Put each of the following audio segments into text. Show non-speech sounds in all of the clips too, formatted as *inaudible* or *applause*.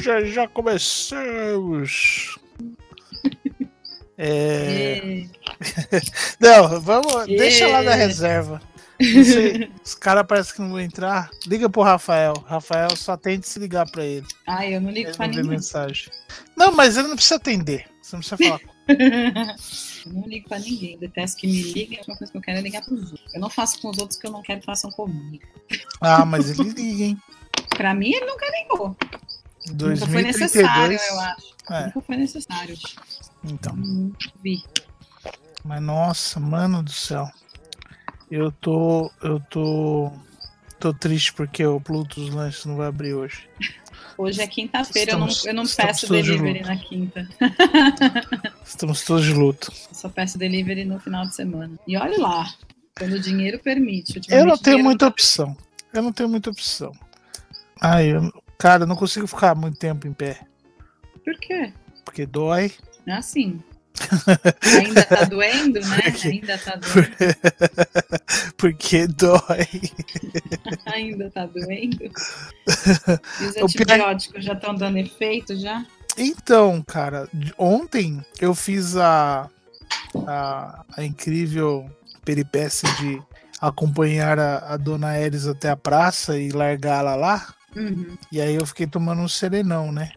já, já começamos. *laughs* É... *laughs* Não, vamos. Deixa lá na reserva. Não sei, *laughs* os caras parecem que não vão entrar. Liga pro Rafael. Rafael só tem de se ligar pra ele. Ah, eu não ligo Ele pra não ninguém. mensagem. Não, mas ele não precisa atender. Você não precisa falar. com Eu não ligo pra ninguém. Detesto que me liguem. A última coisa que eu quero é ligar pros outros. Eu não faço com os outros que eu não quero que façam comigo. Ah, mas ele liga, hein? Pra mim, ele nunca ligou. Nunca 2032. foi necessário, eu acho. É, Nunca foi necessário. então. Não vi. Mas nossa, mano do céu. Eu tô. Eu tô. Tô triste porque o Pluto dos Lanches não vai abrir hoje. Hoje é quinta-feira, eu não, eu não peço de delivery luto. na quinta. Estamos todos de luto. Eu só peço delivery no final de semana. E olha lá, quando o dinheiro permite. Eu não tenho muita opção. Eu não tenho muita opção. Ai, eu, cara, eu não consigo ficar muito tempo em pé. Por quê? Porque dói. É assim. *laughs* Ainda tá doendo, né? Por quê? Ainda tá doendo. *laughs* porque dói. *laughs* Ainda tá doendo. E os pior- antibióticos já estão dando efeito já? Então, cara, ontem eu fiz a, a, a incrível peripécia de acompanhar a, a dona Elis até a praça e largá-la lá. Uhum. E aí eu fiquei tomando um serenão, né?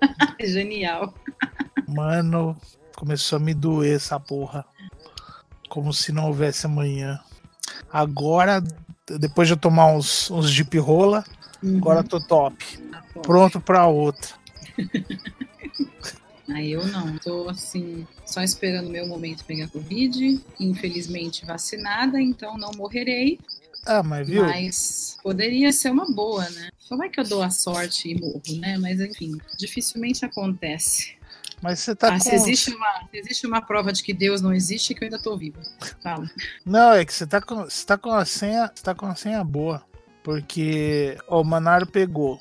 *laughs* Genial. Mano, começou a me doer essa porra. Como se não houvesse amanhã. Agora, depois de eu tomar uns, uns Jeep rola, Uhum. agora eu tô top. Bom. Pronto pra outra. Aí *laughs* eu não, tô assim, só esperando o meu momento pegar Covid. Infelizmente vacinada, então não morrerei. Ah, mas viu? Mas poderia ser uma boa, né? Só vai que eu dou a sorte e morro, né? Mas enfim, dificilmente acontece. Mas você tá ah, com. se, existe uma, se existe uma prova de que Deus não existe, é que eu ainda tô viva. Fala. Não, é que você tá com, você tá com a senha, você tá com a senha boa. Porque ó, o Manaro pegou.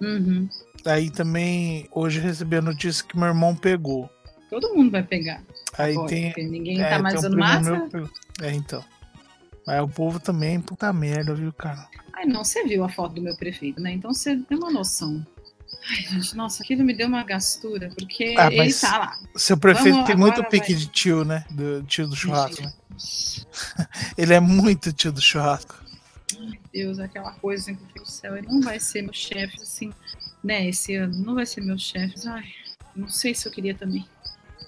Uhum. Aí também hoje recebi a notícia que meu irmão pegou. Todo mundo vai pegar. Aí agora, tem. ninguém é, tá mais um usando máscara. meu. É, então. Mas o povo também, puta merda, viu, cara? Ai, não, você viu a foto do meu prefeito, né? Então você tem uma noção. Ai, gente, nossa, aquilo me deu uma gastura, porque Ah, ele tá lá. Seu prefeito Vamos, tem muito pique vai. de tio, né? Do tio do churrasco. né? *laughs* Ele é muito tio do churrasco. Deus, aquela coisa que eu fico, céu, ele não vai ser meu chefe, assim, né? Esse ano não vai ser meu chefe. Ai, não sei se eu queria também.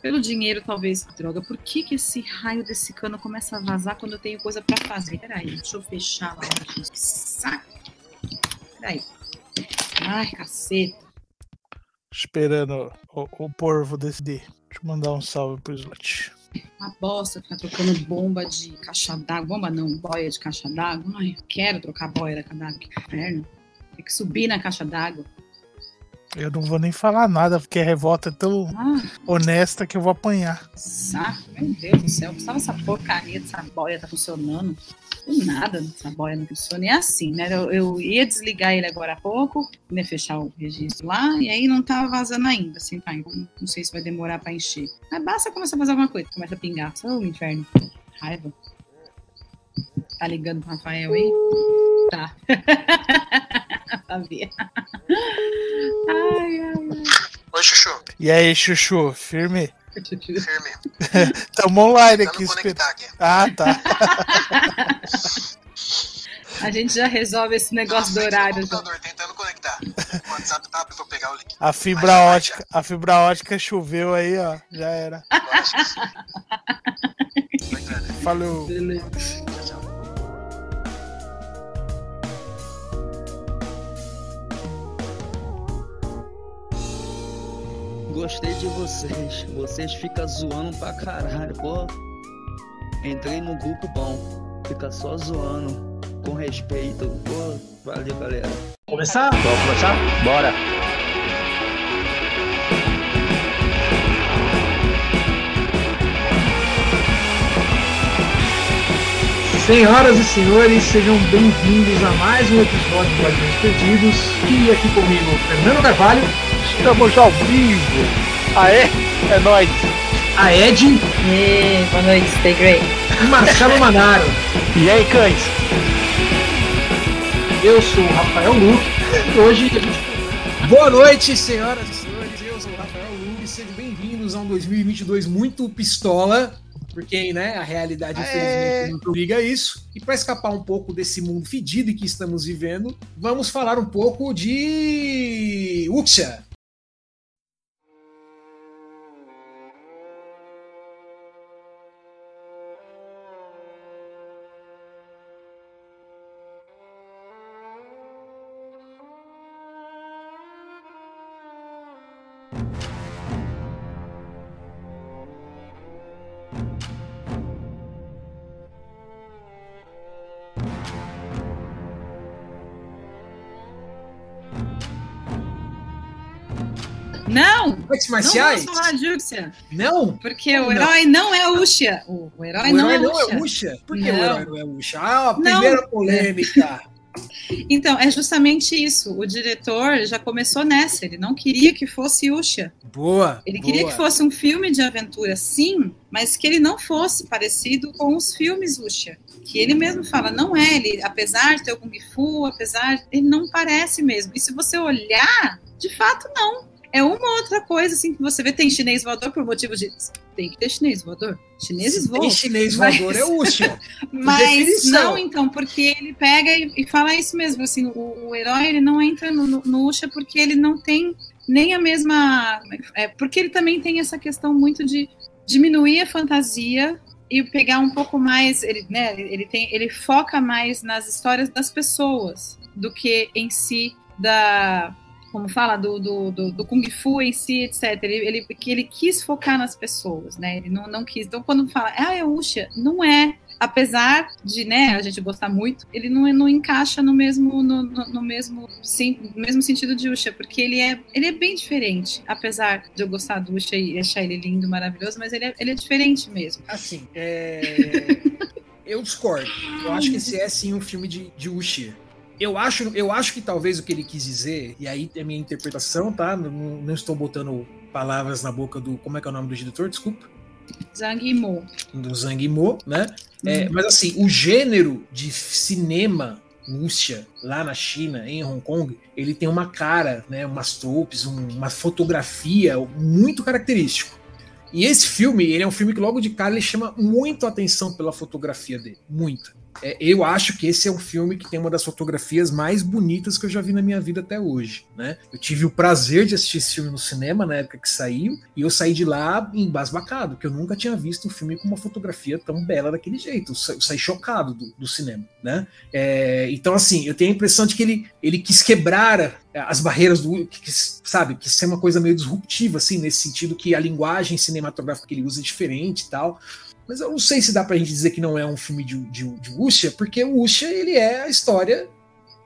Pelo dinheiro, talvez. Droga, por que, que esse raio desse cano começa a vazar quando eu tenho coisa pra fazer? Peraí, deixa eu fechar lá. Que saco. Peraí. Ai, caceta. Esperando o, o porvo decidir. Deixa eu mandar um salve pro Slot. Uma bosta ficar trocando bomba de caixa d'água. Bomba não, boia de caixa d'água. Ai, eu quero trocar boia da caixa d'água. Que inferno. Tem que subir na caixa d'água. Eu não vou nem falar nada, porque a revolta é tão Ah, honesta que eu vou apanhar. saco. Meu Deus do céu. Precisava essa porcaria dessa boia tá funcionando. Do nada essa boia não funciona. E é assim, né? Eu, eu ia desligar ele agora há pouco, né? Fechar o registro lá, e aí não tava vazando ainda. Assim, tá, então não sei se vai demorar pra encher. Mas basta começar a fazer alguma coisa. Começa a pingar. Ô, inferno. Raiva. Tá ligando pro Rafael aí? Tá. *laughs* Sabia. *laughs* Ai, ai, Oi, Chuchu. E aí, Chuchu, firme? ai. Firme. *laughs* Tamo online aqui. Esper... aqui. Ah, tá. *laughs* A gente já resolve esse negócio do Na frente horário. computador, tentando conectar. O WhatsApp tá, eu vou pegar o link. A fibra ótica, a fibra ótica choveu aí, ó. Já era. Falou. Beleza. Gostei de vocês, vocês ficam zoando pra caralho, pô. Entrei no grupo bom, fica só zoando, com respeito, pô. Valeu, galera. Começar? Vamos começar? Bora! Senhoras e senhores, sejam bem-vindos a mais um episódio do Guardiões Perdidos. E aqui comigo, Fernando Carvalho, Estamos ao vivo! Aê, é nóis! a Ed Ê, boa noite, stay great. e Marcelo *laughs* Manaro. E aí, cães? Eu sou o Rafael Luque e hoje a gente Boa noite, senhoras e senhores. Eu sou o Rafael Luz. Sejam bem-vindos a um 2022 muito pistola. Porque, né, a realidade, infelizmente, não obriga isso. E para escapar um pouco desse mundo fedido que estamos vivendo, vamos falar um pouco de. Uxia. Não! Artes Não marciais? vamos falar de Uxia, Não? porque o não? herói não é Uxia. O, herói o não, herói é não Uxia. é? Por que o Não. herói não é Uxa? Ah, a primeira polêmica. *laughs* Então, é justamente isso. O diretor já começou nessa. Ele não queria que fosse Uxia. Boa. Ele queria boa. que fosse um filme de aventura, sim, mas que ele não fosse parecido com os filmes Uxia. Que ele mesmo fala, não é. Ele, apesar de ter o Kung Fu, apesar. Ele não parece mesmo. E se você olhar, de fato, não. É uma outra coisa, assim, que você vê. Tem chinês voador por motivo de. Tem que ter chinês voador. Chineses Se voam. tem chinês mas- voador, é Uxa. *laughs* Mas não, então, porque ele pega e, e fala isso mesmo, assim, o, o herói ele não entra no, no, no Usha porque ele não tem nem a mesma. É, porque ele também tem essa questão muito de diminuir a fantasia e pegar um pouco mais. Ele, né, ele, tem, ele foca mais nas histórias das pessoas do que em si da. Como fala, do, do, do, do Kung Fu em si, etc. Ele, ele, ele quis focar nas pessoas, né? Ele não, não quis. Então, quando fala, ah, é Usha, não é apesar de né, a gente gostar muito, ele não, não encaixa no mesmo no, no, no mesmo sim, no mesmo sentido de Usha, porque ele é ele é bem diferente, apesar de eu gostar do Usha e achar ele lindo, maravilhoso, mas ele é, ele é diferente mesmo. Assim, é... *laughs* eu discordo. Eu acho que esse é sim um filme de, de Uxia. Eu acho, eu acho que talvez o que ele quis dizer, e aí é a minha interpretação, tá? Não, não estou botando palavras na boca do. Como é que é o nome do diretor? Desculpa. Zhang Yimou. Do Zhang Yimou, né? É, mas assim, o gênero de cinema Wuxia, lá na China, em Hong Kong, ele tem uma cara, né, umas tropes, um- uma fotografia muito característico. E esse filme, ele é um filme que logo de cara ele chama muito a atenção pela fotografia dele, muito. É, eu acho que esse é um filme que tem uma das fotografias mais bonitas que eu já vi na minha vida até hoje, né? Eu tive o prazer de assistir esse filme no cinema na época que saiu e eu saí de lá embasbacado, porque eu nunca tinha visto um filme com uma fotografia tão bela daquele jeito. Eu sa- eu saí chocado do, do cinema, né? É, então, assim, eu tenho a impressão de que ele, ele quis quebrar as barreiras do. Que, quis, sabe, quis ser uma coisa meio disruptiva, assim, nesse sentido que a linguagem cinematográfica que ele usa é diferente e tal. Mas eu não sei se dá pra gente dizer que não é um filme de, de, de porque o Wuxia, ele é a história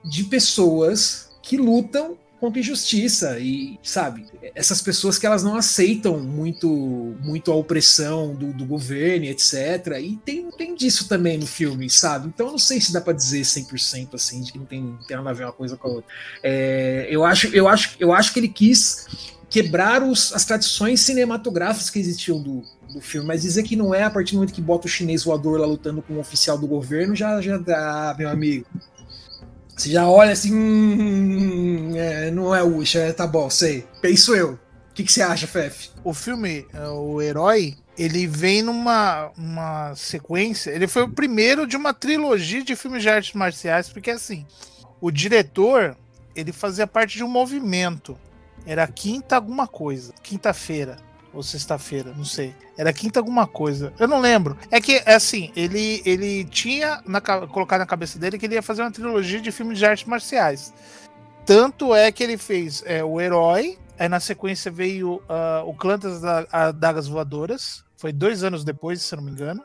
de pessoas que lutam contra injustiça e, sabe, essas pessoas que elas não aceitam muito muito a opressão do, do governo, etc. E tem, tem disso também no filme, sabe? Então eu não sei se dá pra dizer 100% assim, de que não tem, tem nada a ver uma coisa com a outra. É, eu, acho, eu, acho, eu acho que ele quis quebrar os, as tradições cinematográficas que existiam do, do filme, mas dizer que não é a partir do momento que bota o chinês voador lá lutando com um oficial do governo, já, já dá, meu amigo. Você já olha assim, hum, é, não é o é, tá bom, sei. Penso eu. O que, que você acha, Fef? O filme, é, o Herói, ele vem numa uma sequência. Ele foi o primeiro de uma trilogia de filmes de artes marciais, porque assim, o diretor ele fazia parte de um movimento. Era quinta alguma coisa, quinta-feira ou sexta-feira, não sei. Era quinta alguma coisa. Eu não lembro. É que assim, ele ele tinha na, ca- colocado na cabeça dele que ele ia fazer uma trilogia de filmes de artes marciais. Tanto é que ele fez é, o Herói, Aí na sequência veio ah, o Clã das Da- Adagas Voadoras. Foi dois anos depois, se eu não me engano.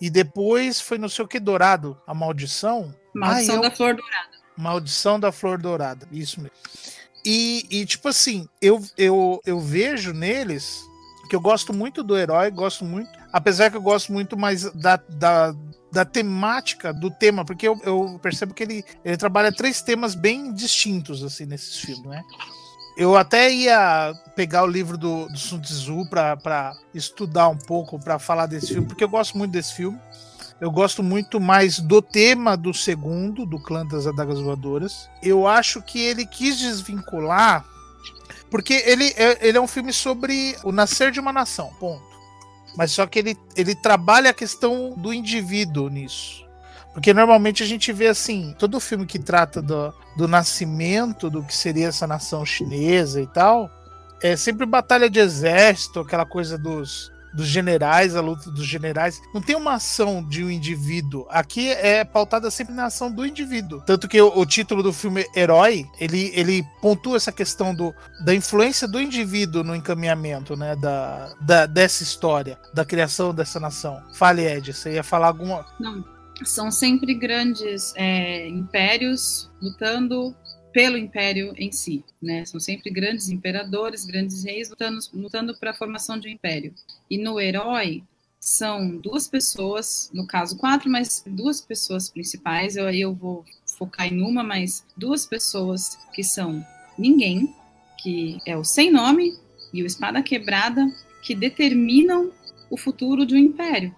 E depois foi não sei o que Dourado, a Maldição. Maldição Ah, eu- da Flor Dourada. Maldição da Flor Dourada. Isso mesmo. E, e, tipo assim, eu, eu, eu vejo neles que eu gosto muito do herói, gosto muito. Apesar que eu gosto muito mais da, da, da temática do tema, porque eu, eu percebo que ele, ele trabalha três temas bem distintos, assim, nesses filmes, né? Eu até ia pegar o livro do, do Sun Tzu pra estudar um pouco, pra falar desse filme, porque eu gosto muito desse filme. Eu gosto muito mais do tema do segundo, do Clã das Adagas Voadoras. Eu acho que ele quis desvincular Porque ele é, ele é um filme sobre o nascer de uma nação, ponto. Mas só que ele, ele trabalha a questão do indivíduo nisso. Porque normalmente a gente vê assim, todo filme que trata do, do nascimento do que seria essa nação chinesa e tal, é sempre batalha de exército, aquela coisa dos, dos generais, a luta dos generais. Não tem uma ação de um indivíduo. Aqui é pautada sempre na ação do indivíduo. Tanto que o, o título do filme Herói, ele, ele pontua essa questão do, da influência do indivíduo no encaminhamento, né? Da, da, dessa história, da criação dessa nação. Fale, Ed, você ia falar alguma. Não. São sempre grandes é, impérios lutando pelo império em si, né? São sempre grandes imperadores, grandes reis lutando, lutando para a formação de um império. E no herói são duas pessoas, no caso quatro, mas duas pessoas principais. Eu aí eu vou focar em uma, mas duas pessoas que são ninguém, que é o sem nome e o espada quebrada, que determinam o futuro de um império.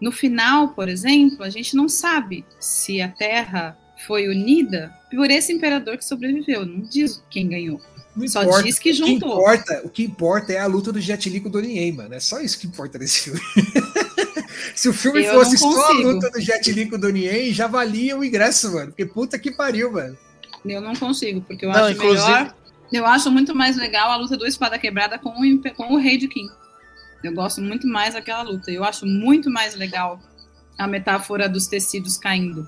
No final, por exemplo, a gente não sabe se a Terra foi unida por esse imperador que sobreviveu. Não diz quem ganhou. Não Só importa. diz que O que, juntou. importa, o que importa é a luta do Jet Li com o Donnie Yen, mano. É só isso que importa nesse filme. *laughs* Se o filme Eu fosse só a luta do Jet Li com o Donnie Yen, já valia o ingresso, mano. Porque puta que pariu, mano. Eu não consigo, porque eu Não, acho inclusive- melhor. Eu acho muito mais legal a luta do Espada Quebrada com o, com o Rei de Kim. Eu gosto muito mais daquela luta. Eu acho muito mais legal a metáfora dos tecidos caindo.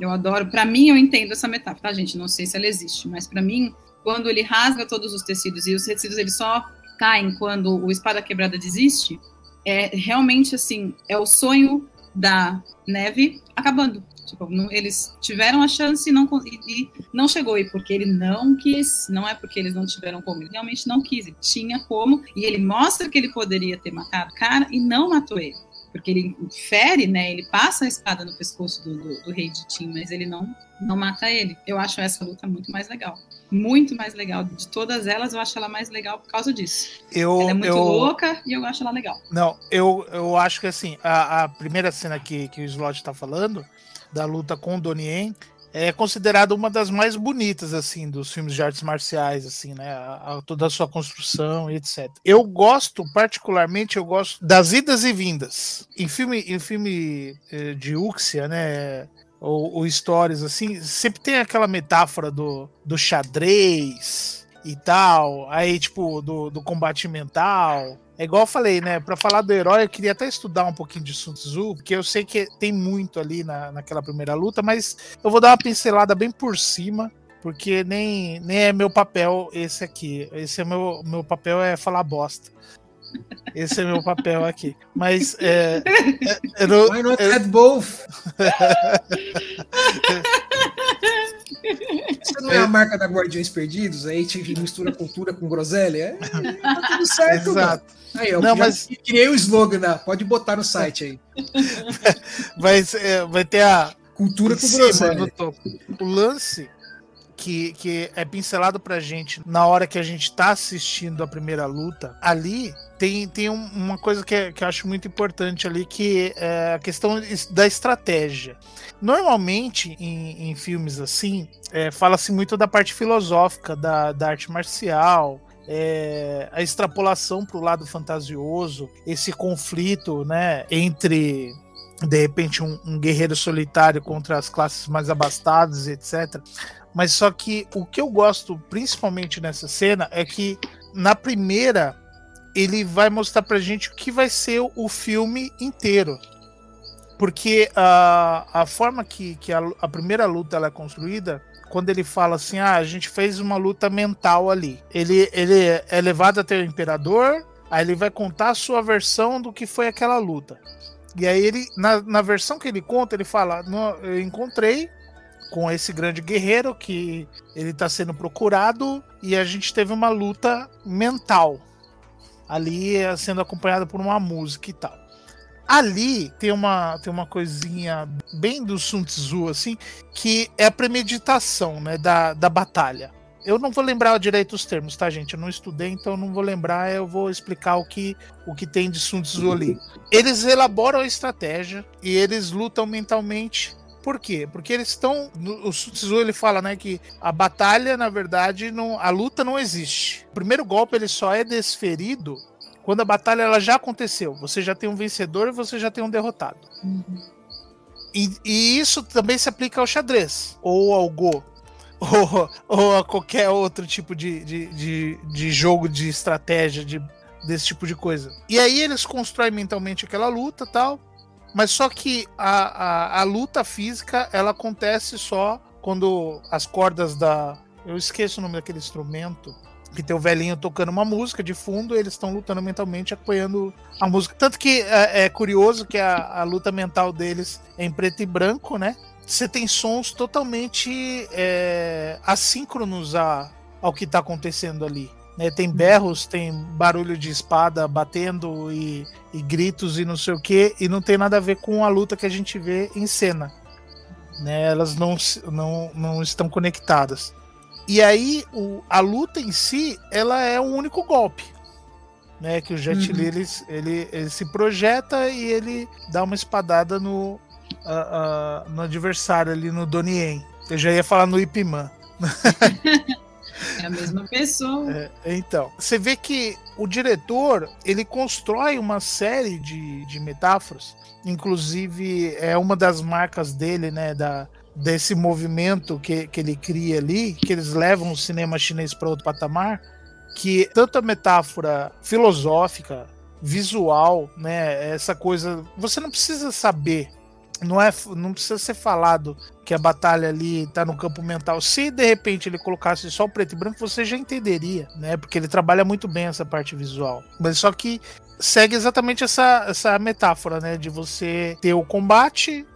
Eu adoro. Pra mim, eu entendo essa metáfora, tá, gente? Não sei se ela existe, mas pra mim, quando ele rasga todos os tecidos e os tecidos eles só caem quando o Espada Quebrada desiste, é realmente assim, é o sonho da neve acabando. Tipo, não- eles tiveram a chance e não, e, e não chegou. E porque ele não quis, não é porque eles não tiveram como, ele realmente não quis. Ele tinha como, e ele mostra que ele poderia ter matado o cara e não matou ele. Porque ele fere, né? Ele passa a espada no pescoço do, do, do rei de Tim, mas ele não, não mata ele. Eu acho essa luta muito mais legal. Muito mais legal. De todas elas, eu acho ela mais legal por causa disso. Eu, ela é muito eu, louca e eu acho ela legal. Não, eu, eu acho que assim, a, a primeira cena que, que o Slot tá falando, da luta com o Donnie Yen, é considerada uma das mais bonitas, assim, dos filmes de artes marciais, assim, né? A- a- toda a sua construção e etc. Eu gosto, particularmente, eu gosto das idas e vindas. Em filme, em filme eh, de Uxia, né? Ou, ou assim, sempre tem aquela metáfora do, do xadrez e tal, aí, tipo, do, do combate mental. É igual eu falei, né? Pra falar do herói, eu queria até estudar um pouquinho de Sun Tzu, porque eu sei que tem muito ali na, naquela primeira luta, mas eu vou dar uma pincelada bem por cima, porque nem, nem é meu papel esse aqui. Esse é meu, meu papel é falar bosta. Esse é meu papel aqui. Mas é, é, eu não- Why not add both? Isso não é a marca da Guardiões Perdidos? Aí te mistura cultura com groselha? É, tá tudo certo, mano. Exato. Aí, eu Não, mas- criei o slogan, né? pode botar no site aí. *laughs* Vai, ser- vai ter a, Cultura com groselha. O lance que, que é pincelado pra gente na hora que a gente tá assistindo a primeira luta, ali tem, tem um- uma coisa que, é- que eu acho muito importante ali, que é a questão es- da estratégia. Normalmente, em, em filmes assim, é, fala-se muito da parte filosófica da, da arte marcial, é, a extrapolação para o lado fantasioso, esse conflito né, entre de repente um, um guerreiro solitário contra as classes mais abastadas, etc. Mas só que o que eu gosto principalmente nessa cena é que na primeira ele vai mostrar pra gente o que vai ser o filme inteiro. Porque a, a forma que, que a, a primeira luta ela é construída, quando ele fala assim, ah, a gente fez uma luta mental ali. Ele, ele é levado até o imperador, aí ele vai contar a sua versão do que foi aquela luta. E aí ele, na, na versão que ele conta, ele fala, "No- eu encontrei com esse grande guerreiro que ele está sendo procurado e a gente teve uma luta mental ali sendo acompanhada por uma música e tal. Ali tem uma, tem uma coisinha bem do Sun Tzu, assim, que é a premeditação né, da, da batalha. Eu não vou lembrar direito os termos, tá, gente? Eu não estudei, então não vou lembrar. Eu vou explicar o que, o que tem de Sun Tzu ali. Eles elaboram a estratégia e eles lutam mentalmente Por quê? Porque eles estão. O Tzu ele fala, né, que a batalha, na verdade, não, a luta não existe. O primeiro golpe ele só é desferido quando a batalha ela já aconteceu. Você já tem um vencedor e você já tem um derrotado. E, e isso também se aplica ao xadrez ou ao Go. *laughs* Ou, ou a qualquer outro tipo de, de, de, de jogo de estratégia, de, desse tipo de coisa. E aí eles constroem mentalmente aquela luta tal. Mas só que a, a, a luta física ela acontece só quando as cordas da. Eu esqueço o nome daquele instrumento. Que tem o velhinho tocando uma música de fundo, eles estão lutando mentalmente, apoiando a música. Tanto que é, é curioso que a, a, luta mental deles é em preto e branco, né? Você tem sons totalmente é, assíncronos a, ao que está acontecendo ali. Né? Tem berros, tem barulho de espada batendo e, e gritos e não sei o que, e não tem nada a ver com a luta que a gente vê em cena. Né? Elas não, não, não estão conectadas. E aí o, a luta em si, ela é um único golpe. Né, que o Jet Li uhum. ele, ele, ele, se projeta e ele dá uma espadada no, uh, uh, no adversário ali no Donnie Eu já ia falar no Ip Man. *laughs* É a mesma pessoa. É, então, você vê que o diretor ele constrói uma série de, de metáforas. Inclusive, é uma das marcas dele, né? Da, desse movimento que, que ele cria ali, que eles levam o cinema chinês para outro patamar, que tanto a metáfora filosófica, visual, né, essa coisa, você não precisa saber, não é, não precisa ser falado que a batalha ali tá no campo mental. Se de repente ele colocasse só o preto e branco, você já entenderia, né? Porque ele trabalha muito bem essa parte visual. Mas só que segue exatamente essa, essa metáfora, né? De você ter o combate,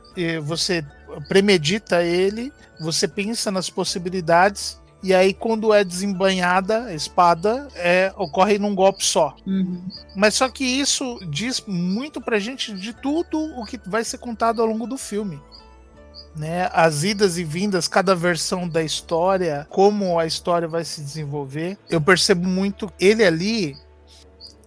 você premedita ele, você pensa nas possibilidades e aí, quando é desembanhada a espada, é, ocorre num golpe só. Uhum. Mas só que isso diz muito pra gente de tudo o que vai ser contado ao longo do filme. Né? As idas e vindas, cada versão da história, como a história vai se desenvolver. Eu percebo muito ele ali,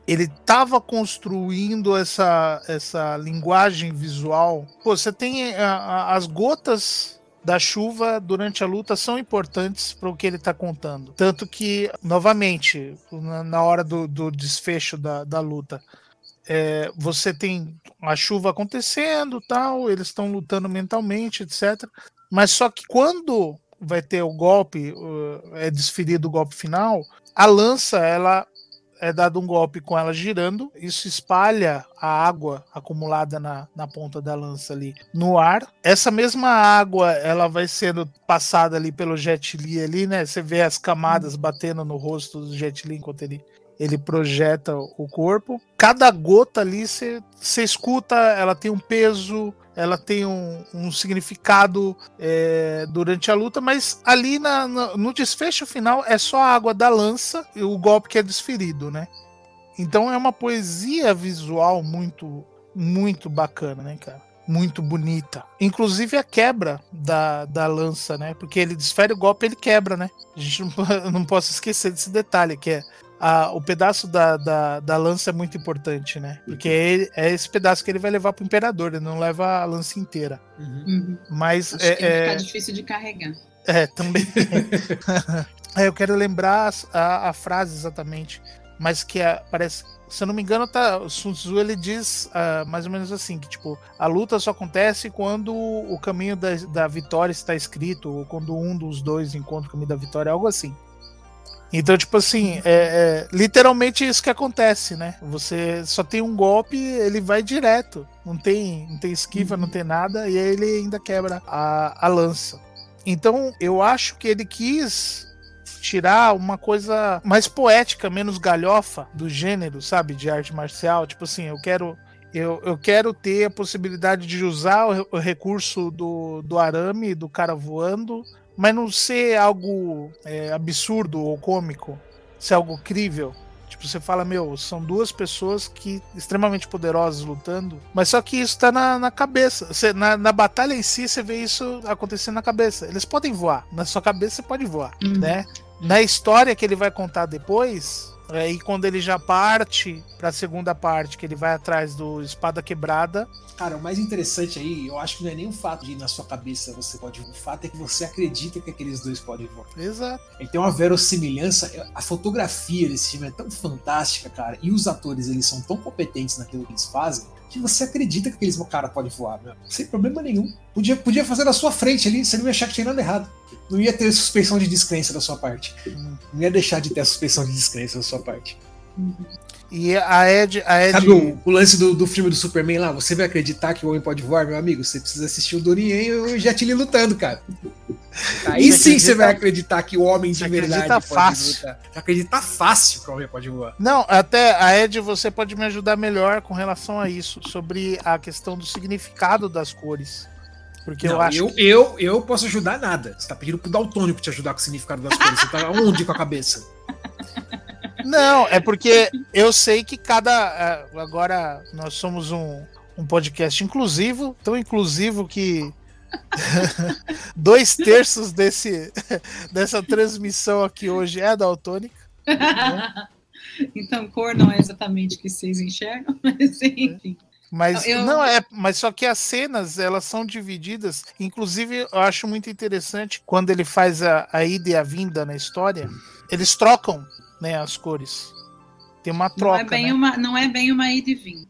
ele estava construindo essa, essa linguagem visual. Pô, você tem a, a, as gotas da chuva durante a luta são importantes para o que ele está contando. Tanto que, novamente, na, hora do, do, desfecho da, da luta, é, você tem a chuva acontecendo, tal, eles estão lutando mentalmente, etc. Mas só que quando vai ter o golpe, é desferido o golpe final, a lança ela é dado um golpe com ela girando, isso espalha a água acumulada na, na ponta da lança ali no ar. Essa mesma água, ela vai sendo passada ali pelo Jet Li ali, né? Você vê as camadas batendo no rosto do Jet Li enquanto ele ele projeta o corpo. Cada gota ali você escuta, ela tem um peso, ela tem um, um significado é, durante a luta, mas ali na, na, no desfecho final é só a água da lança e o golpe que é desferido, né? Então é uma poesia visual muito, muito bacana, né, cara? Muito bonita. Inclusive a quebra da, da lança, né? Porque ele desfere o golpe ele quebra, né? A gente não, *laughs* não posso esquecer desse detalhe, que é a, o pedaço da, da, da, lança é muito importante, né? Porque é, é, esse pedaço que ele vai levar pro imperador, ele não leva a lança inteira. Uhum. uhum. Mas Acho é, que é, difícil de carregar. É, também. *laughs* é, eu quero lembrar a, a, frase exatamente, mas que é, parece. Se eu não me engano, tá, o Sun Tzu ele diz uh, mais ou menos assim: que tipo, a luta só acontece quando o caminho da, da vitória está escrito, ou quando um dos dois encontra o caminho da vitória, algo assim. Então, tipo assim, é, é, literalmente isso que acontece, né? Você só tem um golpe, ele vai direto. Não tem, não tem esquiva, uhum. não tem nada, e aí ele ainda quebra a, a lança. Então, eu acho que ele quis tirar uma coisa mais poética, menos galhofa do gênero, sabe? De arte marcial. Tipo assim, eu quero. Eu, eu quero ter a possibilidade de usar o, o recurso do, do arame, do cara voando, mas não ser algo é, absurdo ou cômico, ser algo crível. Tipo, você fala, meu, são duas pessoas que extremamente poderosas lutando, mas só que isso tá na, na cabeça. Você, na, na batalha em si, você vê isso acontecendo na cabeça. Eles podem voar, na sua cabeça você pode voar, uhum. né? Na história que ele vai contar depois, Aí quando ele já parte pra segunda parte, que ele vai atrás do Espada Quebrada, Cara, o mais interessante aí, eu acho que não é nem o fato de na sua cabeça você pode voar. O fato é que você acredita que aqueles dois podem voar. exato. Ele tem uma verossimilhança. A fotografia desse filme é tão fantástica, cara. E os atores, eles são tão competentes naquilo que eles fazem. Que você acredita que aqueles cara pode voar, meu. Sem problema nenhum. Podia, podia fazer na sua frente ali, você não ia achar que tinha nada errado. Não ia ter suspeição de descrença da sua parte. Não ia deixar de ter a suspeição de descrença da sua parte. E a Ed. A Ed Sabe o, o lance do, do filme do Superman lá? Você vai acreditar que o homem pode voar, meu amigo? Você precisa assistir o Donnie e o Jet Li lutando, cara. Aí Você sim acredita- você vai acreditar que o homem de Você verdade acredita pode fácil. lutar. Você acredita fácil que o homem pode voar. Não, até a Ed, você pode me ajudar melhor com relação a isso, sobre a questão do significado das cores. Porque eu Não, acho eu, eu, eu posso ajudar nada. Você tá pedindo pro Daltônico te ajudar com o significado das coisas. Você tá onde com a cabeça? Não, é porque eu sei que cada. ah, Agora nós somos um, um podcast inclusivo, tão inclusivo que *laughs* dois terços desse, *laughs* dessa transmissão aqui hoje é daltônica. então, cor não é exatamente o que vocês enxergam, *laughs* mas enfim. Mas Eu- não é, mas só que as cenas elas são divididas. Inclusive, eu acho muito interessante quando ele faz a, a ida e a vinda na história, eles trocam né, as cores. Tem uma Não troca. é, bem né? uma, não é bem uma ida e vinda.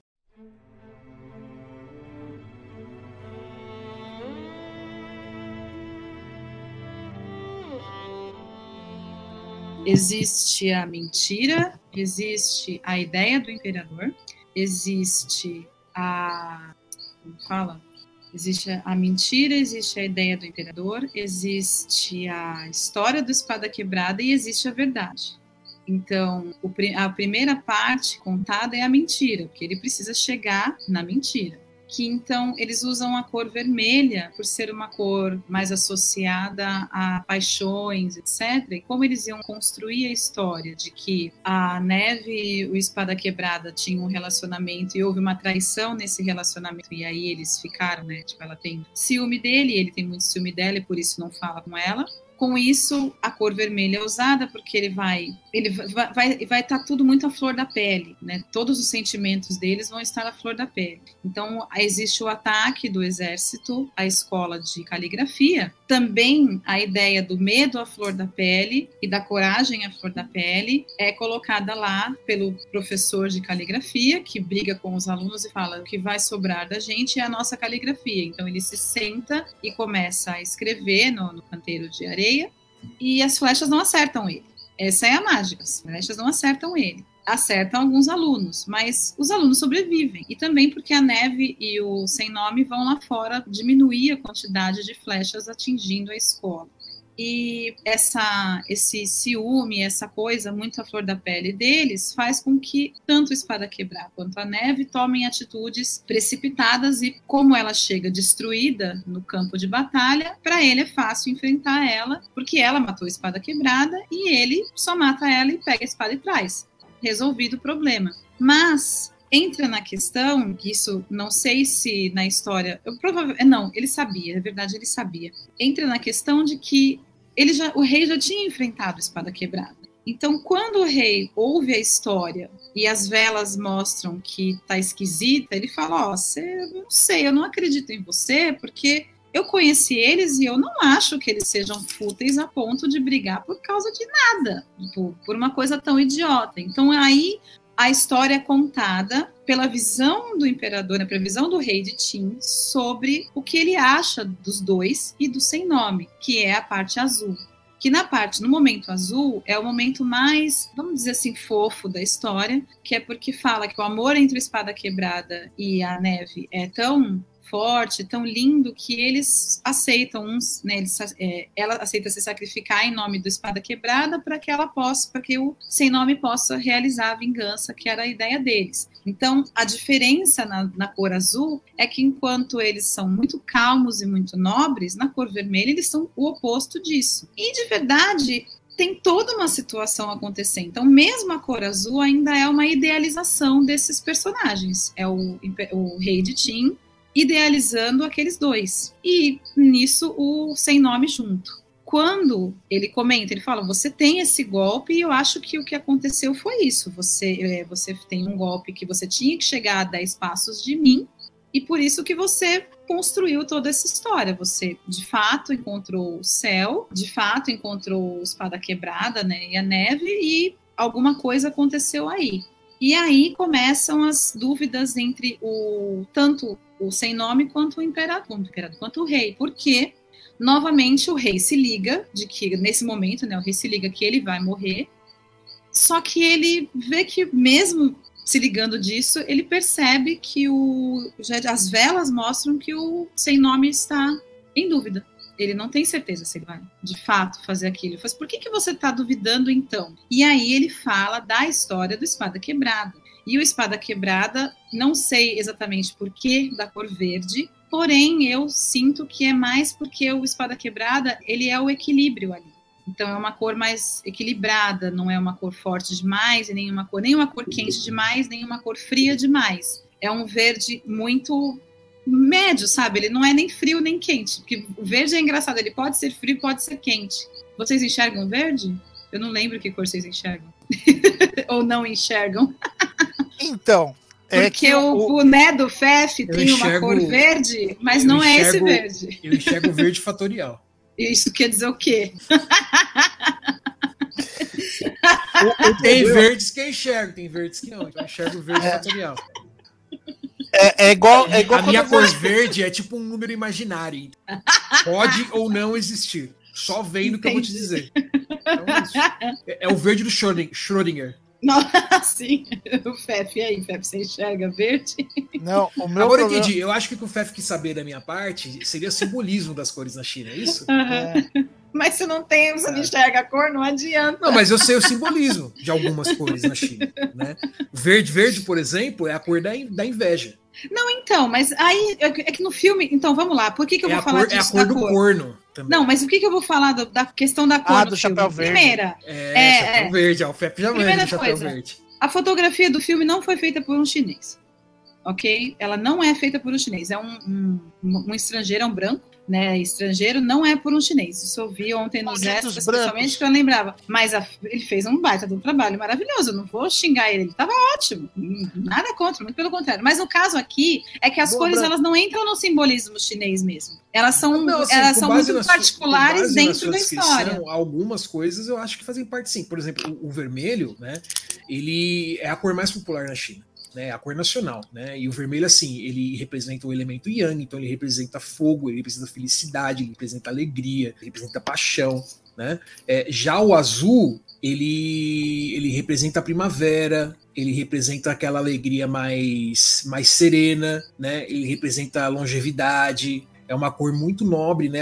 Existe a mentira, existe a ideia do imperador, existe a. Como fala? Existe a mentira, existe a ideia do imperador, existe a história do espada quebrada e existe a verdade. Então, a primeira parte contada é a mentira, porque ele precisa chegar na mentira. Que então eles usam a cor vermelha por ser uma cor mais associada a paixões, etc. E como eles iam construir a história de que a Neve e o Espada Quebrada tinham um relacionamento e houve uma traição nesse relacionamento e aí eles ficaram, né? Tipo, ela tem ciúme dele, ele tem muito ciúme dela e por isso não fala com ela com isso a cor vermelha é usada porque ele vai ele vai vai vai estar tudo muito à flor da pele né? Todos os sentimentos deles vão estar à flor da pele. Então existe o ataque do exército à escola de caligrafia também a ideia do medo à flor da pele e da coragem à flor da pele é colocada lá pelo professor de caligrafia que briga com os alunos e fala o que vai sobrar da gente é a nossa caligrafia. Então ele se senta e começa a escrever no, no canteiro de areia e as flechas não acertam ele. Essa é a mágica, as flechas não acertam ele. Acertam alguns alunos, mas os alunos sobrevivem. E também porque a neve e o sem nome vão lá fora diminuir a quantidade de flechas atingindo a escola. E essa, esse ciúme, essa coisa muito à flor da pele deles, faz com que tanto o Espada Quebrar quanto a Neve tomem atitudes precipitadas e, como ela chega destruída no campo de batalha, para ele é fácil enfrentar ela, porque ela matou a Espada Quebrada e ele só mata ela e pega a espada e traz. Resolvido o problema. Mas entra na questão, que isso não sei se na história, eu provavelmente não, ele sabia, é verdade, ele sabia. Entra na questão de que ele já, o rei já tinha enfrentado a espada quebrada. Então, quando o rei ouve a história e as velas mostram que tá esquisita, ele fala: Ó, oh, eu não sei, eu não acredito em você, porque eu conheci eles e eu não acho que eles sejam fúteis a ponto de brigar por causa de nada, por, por uma coisa tão idiota. Então, aí a história é contada pela visão do imperador, pela visão do rei de Tim sobre o que ele acha dos dois e do sem nome, que é a parte azul. Que na parte, no momento azul, é o momento mais, vamos dizer assim, fofo da história, que é porque fala que o amor entre a espada quebrada e a neve é tão forte, tão lindo que eles aceitam uns, né, eles, é, ela aceita se sacrificar em nome do espada quebrada para que ela possa, para que o sem nome possa realizar a vingança, que era a ideia deles. Então, a diferença na, na, cor azul é que enquanto eles são muito calmos e muito nobres, na cor vermelha eles são o oposto disso. E de verdade, tem toda uma situação acontecendo. Então, mesmo a cor azul ainda é uma idealização desses personagens. É o, o rei de Tim idealizando aqueles dois. E nisso o sem nome junto. quando ele comenta, ele fala: você tem esse golpe e eu acho que o que aconteceu foi isso. Você, é, você tem um golpe que você tinha que chegar a 10 passos de mim e por isso que você construiu toda essa história. Você, de fato, encontrou o céu, de fato, encontrou espada quebrada, né, e a neve, e alguma coisa aconteceu aí. E aí começam as dúvidas entre o tanto o sem nome quanto o imperador, quanto o, imperador, quanto o rei, porque novamente o rei se liga de que nesse momento, né, o rei se liga que ele vai morrer. Só que ele vê que mesmo se ligando disso, ele percebe que o, as velas mostram que o sem nome está em dúvida. Ele não tem certeza se ele vai de fato fazer aquilo. Ele fala, por que, que você está duvidando então? E aí ele fala da história do Espada Quebrada. E o Espada Quebrada, não sei exatamente por que da cor verde, porém eu sinto que é mais porque o Espada Quebrada, ele é o equilíbrio ali. Então é uma cor mais equilibrada, não é uma cor forte demais, e uma cor, nem uma cor quente demais, nem uma cor fria demais. É um verde muito médio, sabe? Ele não é nem frio nem quente. Porque o verde é engraçado, ele pode ser frio, pode ser quente. Vocês enxergam verde? Eu não lembro que cor vocês enxergam. *laughs* Ou não enxergam. Então. É Porque o, o boné do Fef tem enxergo, uma cor verde, mas não enxergo, é esse verde. Eu enxergo verde fatorial. Isso quer dizer o quê? *laughs* tem verdes que eu enxergo, tem verdes que não. Eu enxergo verde é. fatorial. É, é, igual, é igual a minha cor *laughs* verde é tipo um número imaginário. Pode ou não existir. Só vem no que eu vou te dizer. Então, é, é, o verde do Schrödinger. Não, *laughs* sim. O Fef, e aí, Fef, você enxerga verde? Não, o meu Agora problema... entendi. Eu acho que o que o Fef quis saber da minha parte seria o simbolismo das cores na China, é isso? Uhum. É. Mas se não tem, você não enxerga a cor, não adianta. Não, mas eu sei o simbolismo de algumas cores na China. Né? Verde, verde, por exemplo, é a cor da, da inveja. Não, então, mas aí é que no filme. Então, vamos lá. Por que, que eu é vou falar cor, disso? É a cor do cor? corno. Também. Não, mas o que, que eu vou falar do, da questão da cor ah, do, do chapéu verde. Primeira. É, é chapéu é, verde. É, o já Primeira do chapéu coisa, verde. A fotografia do filme não foi feita por um chinês. Ok? Ela não é feita por um chinês. É um, um, um estrangeiro, é um branco né, estrangeiro não é por um chinês. Isso eu vi ontem nos extras, principalmente que eu lembrava. Mas a, ele fez um baita de um trabalho maravilhoso. Eu não vou xingar ele, ele estava ótimo. Nada contra, muito pelo contrário. Mas no caso aqui é que as Boa, cores elas não entram no simbolismo chinês mesmo. Elas são, não, assim, elas são muito particulares dentro da história. Algumas coisas eu acho que fazem parte sim. Por exemplo, o, o vermelho, né? Ele é a cor mais popular na China né, a cor nacional, né? E o vermelho, assim, ele representa o elemento yang, então ele representa fogo, ele representa felicidade, ele representa alegria, ele representa paixão, né? É, já o azul, ele, ele representa a primavera, ele representa aquela alegria mais, mais serena, né? Ele representa a longevidade, é uma cor muito nobre, né?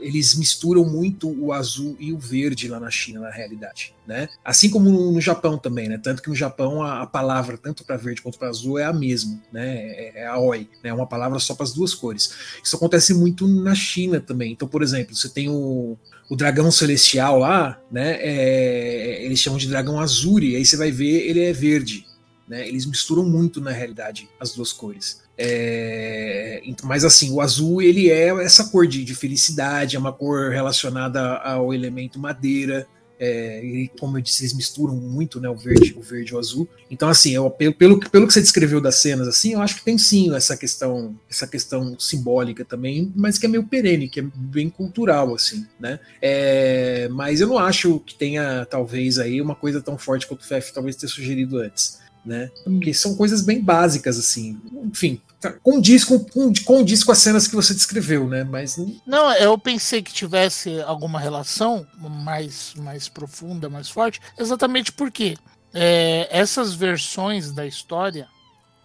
Eles misturam muito o azul e o verde lá na China, na realidade, né? Assim como no, Japão também, né? Tanto que no Japão a, palavra tanto para verde quanto para azul é a mesma, né? É, é a oi, né? É uma palavra só para as duas cores. Isso acontece muito na China também. Então, por exemplo, você tem o, o dragão celestial lá, né? É, eles chamam de dragão azul, e aí você vai ver ele é verde, né? Eles misturam muito na realidade as duas cores. É, mas assim, o azul ele é essa cor de, de felicidade, é uma cor relacionada ao elemento madeira. É, e, como eu disse, eles misturam muito né, o verde, o verde e o azul. Então, assim, eu, pelo, pelo, pelo que você descreveu das cenas, assim, eu acho que tem sim essa questão, essa questão simbólica também, mas que é meio perene, que é bem cultural, assim, né? É, mas eu não acho que tenha, talvez, aí uma coisa tão forte quanto o FF talvez ter sugerido antes né? Porque são coisas bem básicas, assim. Enfim, tá, condiz com, condiz com as cenas que você descreveu, né? Mas. Não, eu pensei que tivesse alguma relação mais, mais profunda, mais forte, exatamente porque é, essas versões da história,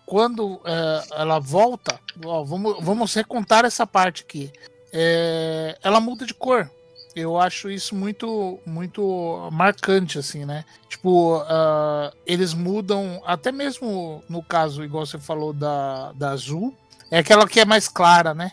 quando é, ela volta, ó, vamos, vamos recontar essa parte aqui. É, ela muda de cor eu acho isso muito muito marcante assim né? Tipo uh, eles mudam até mesmo no caso igual você falou da, da azul é aquela que é mais clara né?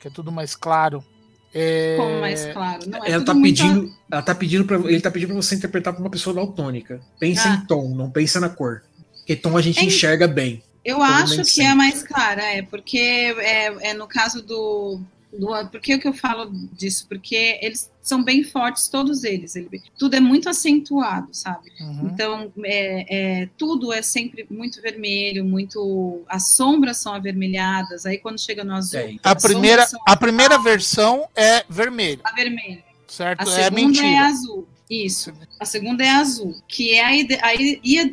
Que é tudo mais claro. É... Como mais claro? Não é ela tá pedindo muito... ela tá pedindo para ele tá pedindo para você interpretar para uma pessoa daltônica. Pensa ah. em tom não pensa na cor. Porque tom a gente é enxerga bem. Eu acho que é mais clara é porque é, é no caso do Do- Por que, que eu falo disso? Porque eles são bem fortes, todos eles. Ele- tudo é muito acentuado, sabe? Uhum. Então, é, é, tudo é sempre muito vermelho, muito. As sombras são avermelhadas. Aí, quando chega no azul, É, A as primeira, a primeira versão é vermelho, a vermelho. certo? A é segunda é, mentira. azul. Isso. A segunda é azul, que é a, ide- a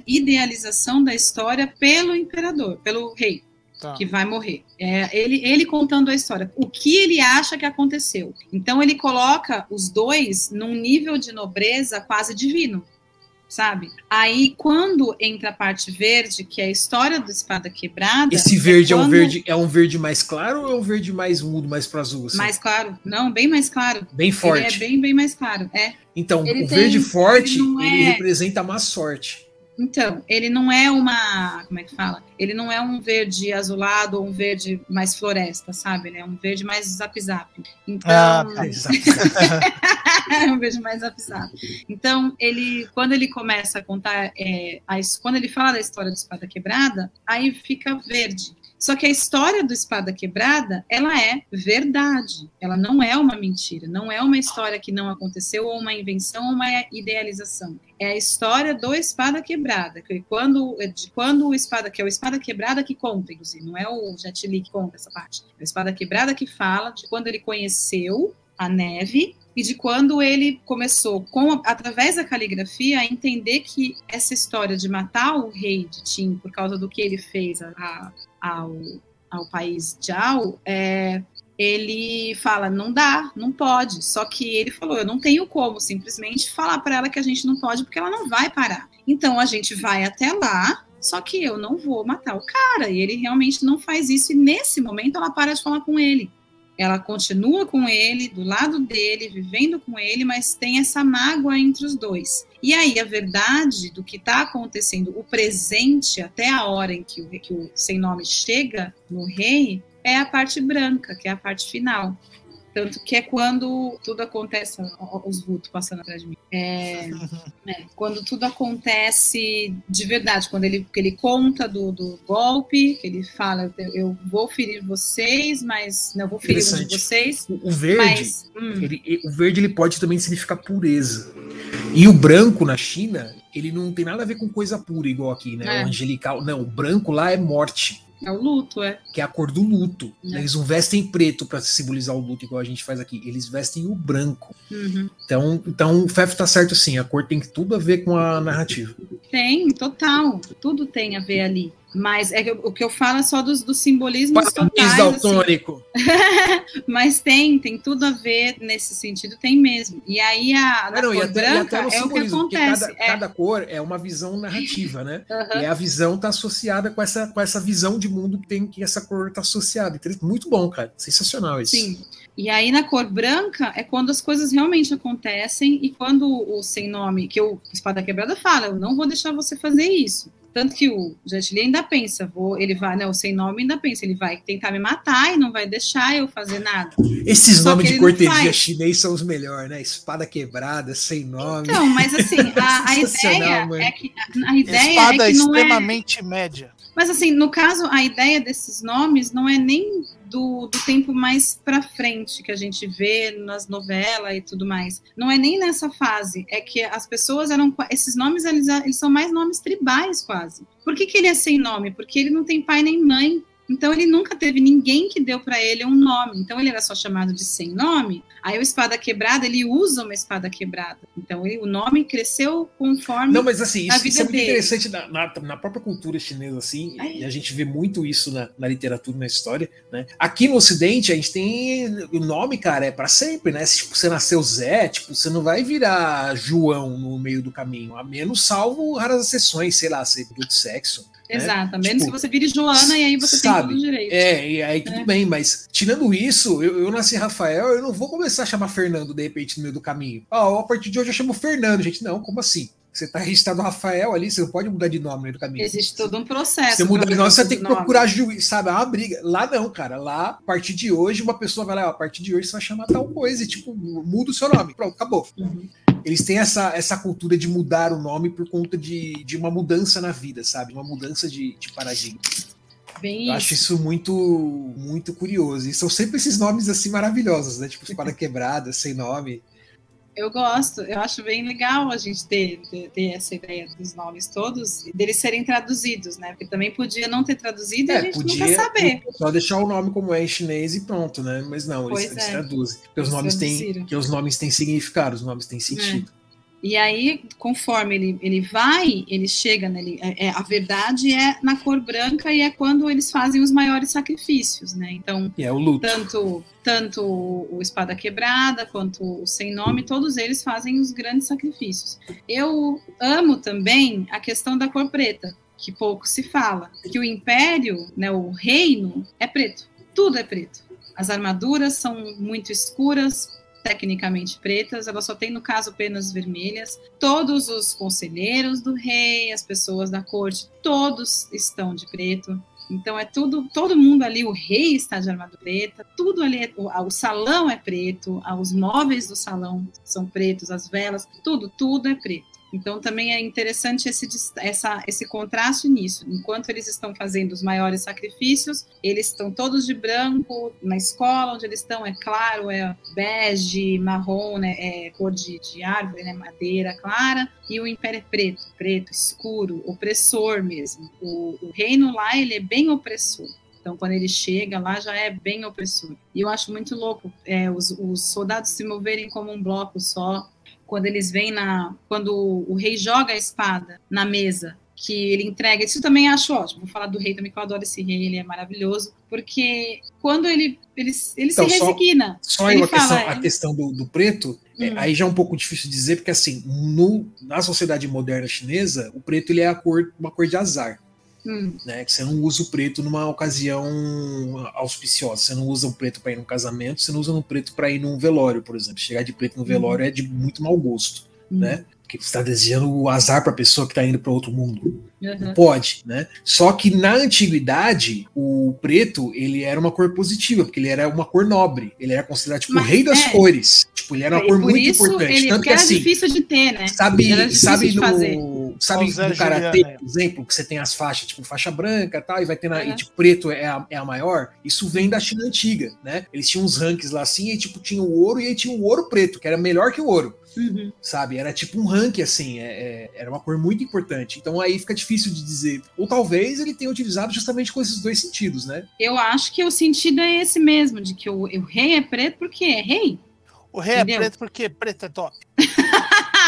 idealização da história pelo imperador, pelo rei Tá. que vai morrer. É ele, ele contando a história, o que ele acha que aconteceu. Então ele coloca os dois num nível de nobreza quase divino, sabe? Aí quando entra a parte verde, que é a história do espada quebrada, Esse verde é um quando- verde, é um verde mais claro ou é um verde mais mudo, mais pro azul? assim? mais claro, não, bem mais claro. Bem forte. Ele é bem bem mais claro, é. Então, ele o tem- verde forte, ele não ele é- representa a má sorte. Então, ele não é uma. Como é que fala? Ele não é um verde azulado ou um verde mais floresta, sabe? Ele é um verde mais zap-zap. Então. Ah, é *laughs* um verde mais zap-zap. Então, ele, quando ele começa a contar, é, a quando ele fala da história do Espada Quebrada, aí fica verde. Só que a história do Espada Quebrada, ela é verdade. Ela não é uma mentira. Não é uma história que não aconteceu, ou uma invenção, ou uma idealização. É a história do Espada Quebrada. Que quando, de quando o Espada, que é o Espada Quebrada que conta, inclusive, não é o Jet Li que conta essa parte. É o Espada Quebrada que fala de quando ele conheceu a neve e de quando ele começou, com através da caligrafia, a entender que essa história de matar o rei de Tim por causa do que ele fez a- a- ao, ao país Jiao, é, ele fala, não dá, não pode. Só que ele falou, eu não tenho como simplesmente falar para ela que a gente não pode, porque ela não vai parar. Então a gente vai até lá, só que eu não vou matar o cara. E ele realmente não faz isso, e nesse momento ela para de falar com ele. Ela continua com ele, do lado dele, vivendo com ele, mas tem essa mágoa entre os dois. E aí, a verdade do que está acontecendo, o presente, até a hora em que o, que o sem nome chega no rei, é a parte branca, que é a parte final. Tanto que é quando tudo acontece, os vultos passando atrás de mim. É, *laughs* é, quando tudo acontece de verdade, quando ele, que ele conta do, do golpe, que ele fala, eu, vou ferir vocês, mas não vou ferir um de vocês, O, o verde, mas hum, ele- o verde ele pode também significar pureza. E o branco na China, ele não tem nada a ver com coisa pura, igual aqui, né? É. O angelical. Não, o branco lá é morte, é o luto, é. que é a cor do luto. É. Eles não vestem preto para simbolizar o luto, igual a gente faz aqui. Eles vestem o branco. Uhum. Então, então o Fef tá certo sim, a cor tem tudo a ver com a narrativa. Tem, total. Tudo tem a ver ali. Mas é que eu- o que eu falo é só dos, dos simbolismos totais. assim. Daltônico. *laughs* Mas tem, tem tudo a ver nesse sentido, tem mesmo. E aí a, Ah, não, cor até, branca é o que acontece. cada, é, cada cor é uma visão narrativa, né? *laughs* aham. E a visão tá associada com essa, com essa visão de mundo que tem que essa cor tá associada. Então, Muito bom, cara. Sensacional isso. Sim. E aí na cor branca é quando as coisas realmente acontecem e quando o sem nome, que o Espada Quebrada fala, eu não vou deixar você fazer isso. Tanto que o Jet Li ainda pensa, vou, ele vai, não, o sem nome ainda pensa, ele vai tentar me matar e não vai deixar eu fazer nada. Esses Só nomes de cortesia chinês são os melhores, né? Espada quebrada, sem nome. Então, mas assim, a, a *laughs* ideia mano. é que a, a ideia Espada é que não é extremamente média. Mas assim, no caso, a ideia desses nomes não é nem do, do tempo mais pra frente que a gente vê nas novelas e tudo mais. Não é nem nessa fase. É que as pessoas eram. Esses nomes, eles, eles são mais nomes tribais, quase. Por que, que ele é sem nome? Porque ele não tem pai nem mãe. Então ele nunca teve ninguém que deu pra ele um nome. Então ele era só chamado de sem nome. Aí o espada quebrada, ele usa uma espada quebrada. Então ele- o nome cresceu conforme Não, mas assim, isso, isso é muito dele. interessante na, na, na própria cultura chinesa, assim, É. e a gente vê muito isso na, na literatura, na história, né? Aqui no Ocidente, a gente tem o nome, cara, é pra sempre, né? Se tipo, você nasceu Zé, tipo, você não vai virar João no meio do caminho, a menos salvo raras exceções, sei lá, ser do sexo. Né? Exato, a menos Tipo, que você vire Joana e aí você sabe, tem todo o direito. É, e aí tudo É. bem, mas tirando isso, eu, eu nasci Rafael, eu não vou começar a chamar Fernando de repente no meio do caminho. Ó, a partir de hoje eu chamo Fernando, gente. Não, como assim? Você tá registrado Rafael ali, você não pode mudar de nome no meio do caminho. Existe todo um processo. Você muda de nome, você tem que procurar juiz, sabe? É uma briga. Lá não, cara. Lá, a partir de hoje, uma pessoa vai lá, ó, a partir de hoje você vai chamar tal coisa e, tipo, muda o seu nome. Pronto, acabou. Uhum. Eles têm essa, essa cultura de mudar o nome por conta de, de uma mudança na vida, sabe? Uma mudança de, de paradigma. Bem Eu acho isso. muito, muito curioso. E são sempre esses nomes assim maravilhosos, né? Tipo, espada *laughs* quebrada, sem nome. Eu gosto, eu acho bem legal a gente ter, ter, ter essa ideia dos nomes todos e deles serem traduzidos, né? Porque também podia não ter traduzido e a É, gente podia nunca saber. só deixar o nome como é em chinês e pronto, né? Mas não, eles, eles é. traduzem. Porque os nomes têm, porque os nomes têm significado, os nomes têm sentido. E aí, conforme ele, ele vai, ele chega, né, ele, é, é- a verdade é na cor branca e é quando eles fazem os maiores sacrifícios, né? Então, E é o luto. tanto tanto o Espada Quebrada quanto o Sem Nome, todos eles fazem os grandes sacrifícios. Eu amo também a questão da cor preta, que pouco se fala, que o Império, né, o reino é preto, tudo é preto. As armaduras são muito escuras, tecnicamente pretas, ela só tem no caso penas vermelhas. Todos os conselheiros do rei, as pessoas da corte, todos estão de preto. Então é tudo, todo mundo ali, o rei está de armadura preta, tudo ali, é- o, o salão é preto, os móveis do salão são pretos, as velas, tudo, tudo é preto. Então também é interessante esse, essa, esse contraste nisso. Enquanto eles estão fazendo os maiores sacrifícios, eles estão todos de branco na escola, onde eles estão, é claro, é bege, marrom, né, é cor de, de árvore, né, madeira clara, e o império é preto, preto, escuro, opressor mesmo. O, o reino lá, ele é bem opressor. Então, quando ele chega lá, já é bem opressor. E eu acho muito louco é, os, os soldados se moverem como um bloco só. Quando eles vêm na. Quando o, rei joga a espada na mesa, que ele entrega. Isso eu também acho ótimo. Vou falar do rei também, que eu adoro esse rei, ele é maravilhoso. Porque quando ele, ele, ele Então, se só- resigna. Só ele aí a questão, fala, a questão do, do preto, é, Hum. aí já é um pouco difícil dizer, porque assim, no, na sociedade moderna chinesa, o preto ele é a cor, uma cor de azar. Hum, né? Que você não usa o preto numa ocasião auspiciosa. Você não usa o preto para ir num casamento, você não usa o preto para ir num velório, por exemplo. Chegar de preto no velório é de muito mau gosto, hum, né? Porque você está desejando o azar para a pessoa que está indo para outro mundo. Uhum. Pode, né? Só que na antiguidade, o preto, ele era uma cor positiva, porque ele era uma cor nobre. Ele era considerado tipo o Mas rei das é. cores. Tipo, ele era uma E cor muito importante. ele, Tanto que era assim, difícil de ter, né? Sabe, sabe fazer. no, sabe o no karatê, por exemplo, que você tem as faixas, tipo faixa branca e tal, e vai ter na, Uhum. e tipo preto é a, é a maior. Isso vem da China antiga, né? Eles tinham uns rankings lá assim, e tipo tinha o ouro e aí tinha o ouro preto, que era melhor que o ouro, Uhum. sabe? Era tipo um ranking assim, é- é- era uma cor muito importante. Então aí fica difícil de dizer. Ou talvez ele tenha utilizado justamente com esses dois sentidos, né? Eu acho que o sentido é esse mesmo, de que o, o rei é preto porque é rei. O rei Entendeu? é preto porque preto é top. *laughs*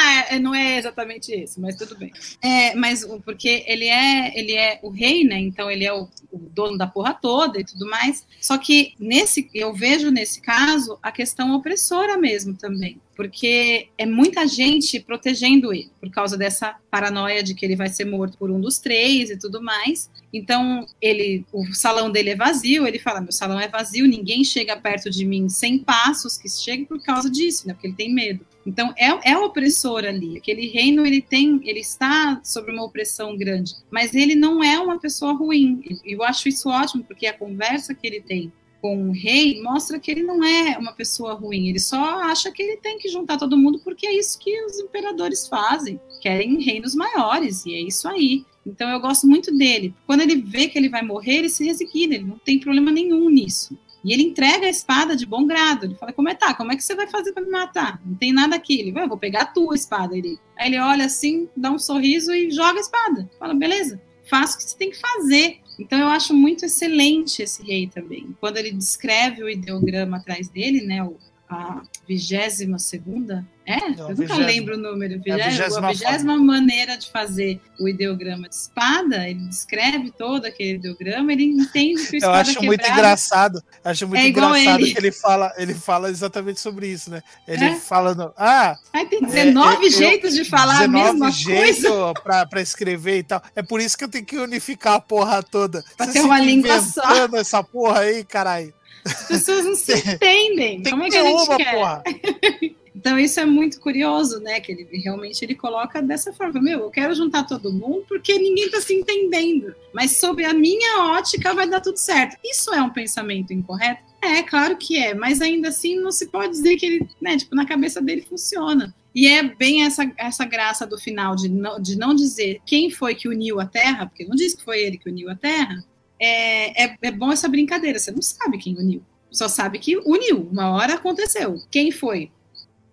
É, não é exatamente esse, mas tudo bem. É, mas porque ele é, ele é o rei, né? Então ele é o, o dono da porra toda e tudo mais. Só que nesse, eu vejo nesse caso a questão opressora mesmo também, porque é muita gente protegendo ele por causa dessa paranoia de que ele vai ser morto por um dos três e tudo mais. Então ele, o salão dele é vazio. Ele fala: meu salão é vazio, ninguém chega perto de mim sem passos que chegue por causa disso, né? Porque ele tem medo. Então é, é opressor ali. Aquele reino ele tem, ele está sob uma opressão grande, mas ele não é uma pessoa ruim. Eu acho isso ótimo porque a conversa que ele tem com o rei mostra que ele não é uma pessoa ruim. Ele só acha que ele tem que juntar todo mundo porque é isso que os imperadores fazem. Querem reinos maiores e é isso aí. Então eu gosto muito dele. Quando ele vê que ele vai morrer, ele se resigna. Ele não tem problema nenhum nisso. E ele entrega a espada de bom grado. Ele fala: Como é tá? Como é que você vai fazer para me matar? Não tem nada aqui. Ele vai, vou pegar a tua espada. Ele, aí ele olha assim, dá um sorriso e joga a espada. Fala: Beleza, faça o que você tem que fazer. Então eu acho muito excelente esse rei também. Quando ele descreve o ideograma atrás dele, né? O, a vigésima segunda. É, Não, eu nunca vigésima. lembro o número. É a Vigésima, vigésima a vigésima maneira de fazer o ideograma de espada. Ele descreve todo aquele ideograma. Ele entende que o Eu espada acho muito quebrada- engraçado. Acho muito É igual engraçado ele. que ele fala, ele fala exatamente sobre isso, né? Ele É? fala, no- ah, Ai, tem 19 É, eu- jeitos de falar a 19 mesma coisa. pra, pra escrever e tal. É por isso que eu tenho que unificar a porra toda. Pra Você ter uma língua só. essa porra aí, caralho. As pessoas não se *laughs* entendem. Tem Como é que a gente uma, quer? porra. *laughs* Então isso é muito curioso, né? Que ele realmente ele coloca dessa forma. Meu, eu quero juntar todo mundo porque ninguém tá se entendendo. Mas sob a minha ótica vai dar tudo certo. Isso é um pensamento incorreto? É, claro que é. Mas ainda assim não se pode dizer que ele, né? Tipo, na cabeça dele funciona. E é bem essa, essa graça do final de não, de não dizer quem foi que uniu a Terra, porque não diz que foi ele que uniu a Terra, é, é, é bom essa brincadeira. Você não sabe quem uniu. Só sabe que uniu. Uma hora aconteceu. Quem foi?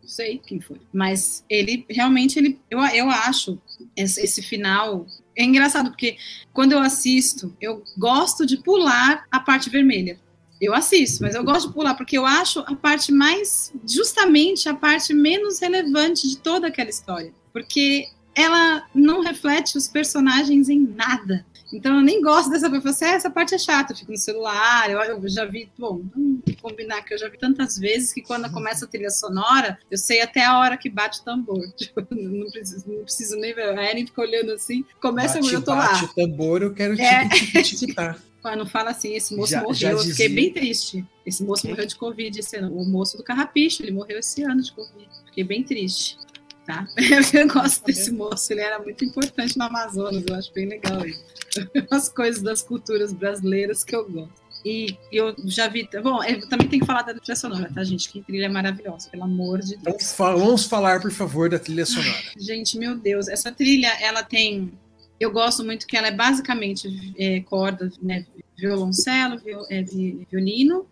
Não sei quem foi. Mas ele realmente, ele, eu, eu acho esse, esse final. É engraçado, porque quando eu assisto, eu gosto de pular a parte vermelha. Eu assisto, mas eu gosto de pular porque eu acho a parte mais, justamente a parte menos relevante de toda aquela história. Porque ela não reflete os personagens em nada. Então eu nem gosto dessa parte. Assim, ah, essa parte é chata, eu fico no celular. Eu, eu já vi, bom, vamos combinar que eu já vi tantas vezes que quando começa a trilha sonora, eu sei até a hora que bate o tambor. *laughs* Tipo, não preciso, não preciso nem ver. A Erin fica olhando assim, começa bate, eu tô bate lá. o tambor, eu quero É. tirar. Ah, não fala assim, esse moço Já- morreu. já eu fiquei bem triste. Esse moço Quem? morreu de Covid esse ano. O moço do Carrapicho, ele morreu esse ano de Covid. Fiquei bem triste. Tá? *laughs* Eu gosto desse moço, ele era muito importante no Amazonas, eu acho bem legal isso. *laughs* As coisas das culturas brasileiras que eu gosto. E eu já vi. Bom, eu também tenho que falar da trilha sonora, tá, gente? Que trilha maravilhosa, pelo amor de Então, Deus. fa- vamos falar, por favor, da trilha sonora. Gente, meu Deus, essa trilha, ela tem. Eu gosto muito que ela é basicamente é, corda, né? Violoncelo, viol- é, vi- violino,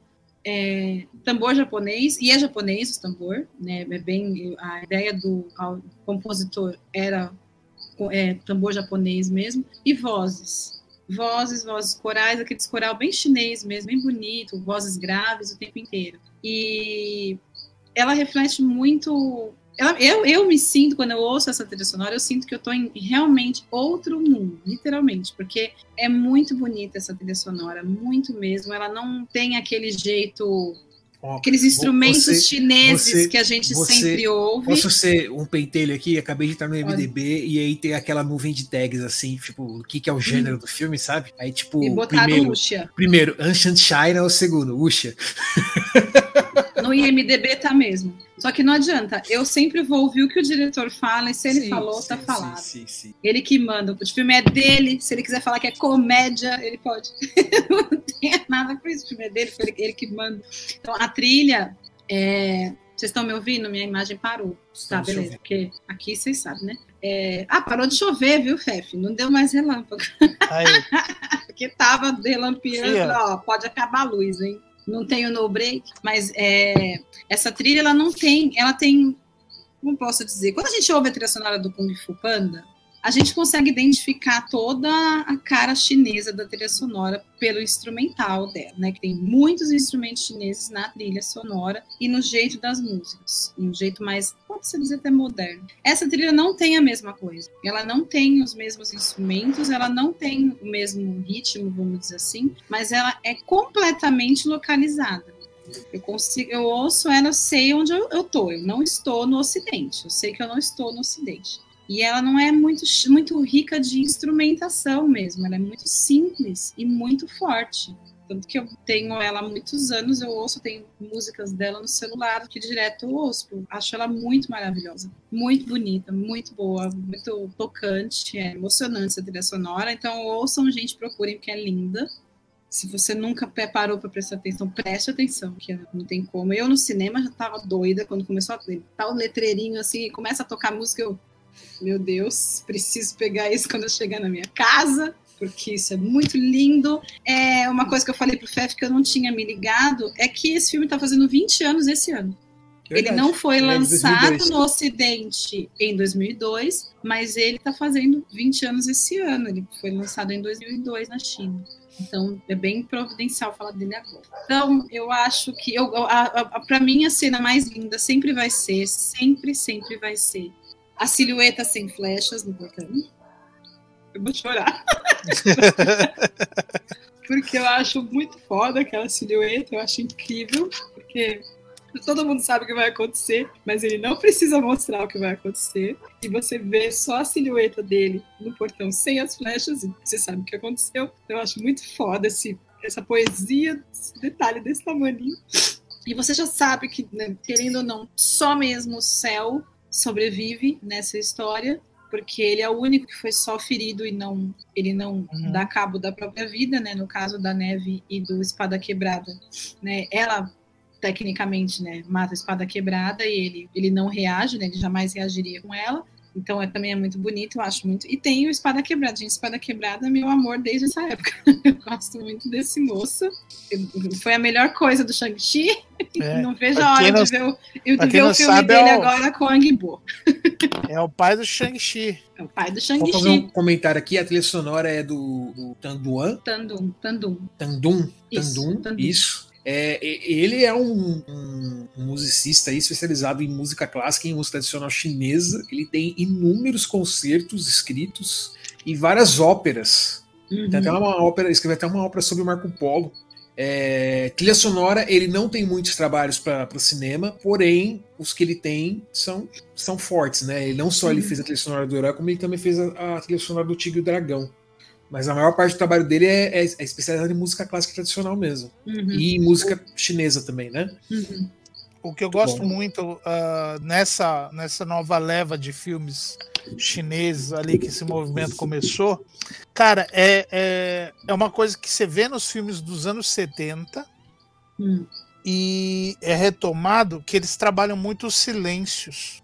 é, tambor japonês, e é japonês o tambor, né? É bem. A ideia do compositor era é, tambor japonês mesmo, e vozes. Vozes, vozes corais, aqueles coral bem chinês mesmo, bem bonito, vozes graves o tempo inteiro. E ela reflete muito ela- eu, eu me sinto, quando eu ouço essa trilha sonora, eu sinto que eu tô em realmente outro mundo, literalmente, porque é muito bonita essa trilha sonora, muito mesmo. Ela não tem aquele jeito, aqueles instrumentos você- chineses você- que a gente você- sempre ouve. Posso ser um pentelho aqui? Acabei de entrar no MDB e aí tem aquela nuvem de tags assim, tipo, o que, que é o gênero do filme, sabe? Aí, tipo, Hum. E botar primeiro, primeiro, Ancient China, o segundo, Usha. *laughs* No IMDB tá mesmo. Só que não adianta, eu sempre vou ouvir o que o diretor fala, e se ele Sim, falou, sim, tá falado. Sim, sim. Ele que manda. O filme é dele. Se ele quiser falar que é comédia, ele pode. *laughs* não tem nada com isso. O filme é dele, foi ele, que manda. Então, a trilha. é, Vocês estão me ouvindo? Minha imagem parou. Tá, Estamos beleza. ouvindo. Porque aqui vocês sabem, né? É, Ah, parou de chover, viu, Fefe? Não deu mais relâmpago. Aí, *laughs* Porque tava relampeando. Sim, Ó, pode acabar a luz, hein? Não tem o no break, mas é, essa trilha ela não tem, ela tem, como posso dizer? Quando a gente ouve a trilha sonora do Kung Fu Panda, a gente consegue identificar toda a cara chinesa da trilha sonora pelo instrumental dela, né? Que tem muitos instrumentos chineses na trilha sonora e no jeito das músicas, um jeito mais, pode-se dizer até moderno. Essa trilha não tem a mesma coisa. Ela não tem os mesmos instrumentos, ela não tem o mesmo ritmo, vamos dizer assim, mas ela é completamente localizada. Eu consigo, eu ouço ela, eu sei onde eu, eu tô. Eu não estou no Ocidente. Eu sei que eu não estou no Ocidente. E ela não é muito, muito rica de instrumentação mesmo. Ela é muito simples e muito forte. Tanto que eu tenho ela há muitos anos, eu ouço, tenho músicas dela no celular que direto eu ouço. Acho ela muito maravilhosa, muito bonita, muito boa, muito tocante, é emocionante essa trilha sonora. Então ouçam, gente, procurem, porque é linda. Se você nunca pe- parou para prestar atenção, preste atenção, que não tem como. Eu no cinema já tava doida quando começou a tá o letreirinho assim, começa a tocar música, eu, meu Deus, preciso pegar isso *laughs* quando eu chegar na minha casa, porque isso é muito lindo. É uma coisa que eu falei pro Fef que eu não tinha me ligado é que esse filme tá fazendo 20 anos esse ano. Ele Verdade. não foi Ele é lançado 2002. no Ocidente em 2002, mas ele está fazendo 20 anos esse ano. Ele foi lançado em 2002 na China. Então é bem providencial falar dele agora. Então eu acho que eu, para mim a cena mais linda sempre vai ser, sempre, sempre vai ser a silhueta sem flechas no portão. Eu vou chorar. *laughs* porque eu acho muito foda aquela silhueta, eu acho incrível, porque todo mundo sabe o que vai acontecer, mas ele não precisa mostrar o que vai acontecer. E você vê só a silhueta dele no portão sem as flechas, e você sabe o que aconteceu. Eu acho muito foda esse, essa poesia, esse detalhe desse tamanho. E você já sabe que, né, querendo ou não, só mesmo o céu sobrevive nessa história, porque ele é o único que foi só ferido e não ele não Uhum. dá cabo da própria vida, né? No caso da Neve e do Espada Quebrada, né? Ela tecnicamente, né, mata a espada quebrada e ele, ele não reage, né, ele jamais reagiria com ela. Então é, também é muito bonito, eu acho muito. E tem o Espada Quebrada. Gente, Espada Quebrada é meu amor desde essa época. *laughs* Eu gosto muito desse moço. Foi a melhor coisa do Shang-Chi. É. *laughs* Não vejo a hora não- de ver o, de ver o filme sabe, dele é o- agora com Ang Bo. É o pai do Shang-Chi. É o pai do Vou fazer um Shang-Chi. comentário aqui. A trilha sonora é do, do Tanduan. Tandum, Tandum. Tandum. Isso, Tandum. Tandum. Isso. É, ele é um, um- um musicista especializado em música clássica e em música tradicional chinesa. Ele tem inúmeros concertos escritos e várias óperas. Uhum. Tem até uma ópera, escreveu até uma ópera sobre o Marco Polo. É, trilha sonora, ele não tem muitos trabalhos para o cinema, porém, os que ele tem são, são fortes, né? Ele não só ele Uhum. fez a trilha sonora do Herói, como ele também fez a, a trilha sonora do Tigre e o Dragão. Mas a maior parte do trabalho dele é, é, é especializado em música clássica tradicional mesmo. Uhum. E música chinesa também, né? Uhum. O que eu gosto Bom. muito ah, nessa, nessa nova leva de filmes chineses ali que esse movimento começou, cara, é, é, é uma coisa que você vê nos filmes dos anos 70 Hum. e é retomado que eles trabalham muito os silêncios.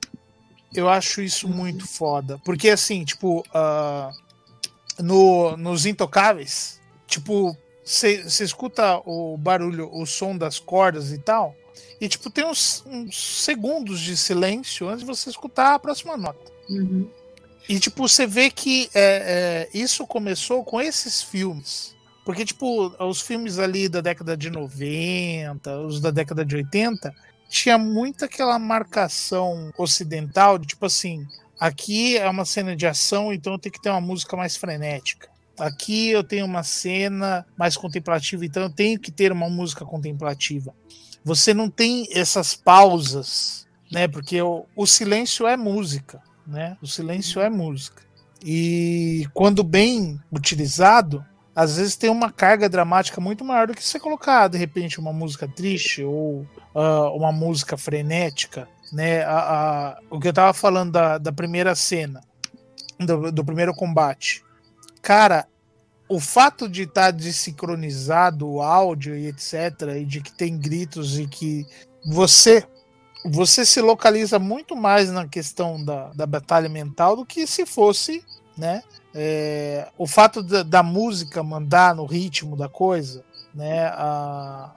Eu acho isso muito foda. Porque assim, tipo, ah, no, nos Intocáveis, tipo, você escuta o barulho, o som das cordas e tal, e tipo, tem uns, uns segundos de silêncio antes de você escutar a próxima nota. Uhum. E, tipo, você vê que é, é, isso começou com esses filmes. Porque, tipo, os filmes ali da década de 90, os da década de 80, tinha muito aquela marcação ocidental de, tipo assim, aqui é uma cena de ação, então tenho que ter uma música mais frenética. Aqui eu tenho uma cena mais contemplativa, então eu tenho que ter uma música contemplativa. Você não tem essas pausas, né? Porque o, o silêncio é música né? O silêncio é música. E quando bem utilizado, às vezes tem uma carga dramática muito maior do que você colocar, de repente, uma música triste ou ah, uma música frenética, né? A, a- o que eu tava falando da, da primeira cena, do, do primeiro combate. Cara, o fato de estar desincronizado o áudio e etc, e de que tem gritos e que você você se localiza muito mais na questão da, da batalha mental do que se fosse, né? é, o fato da, da música mandar no ritmo da coisa, né? a-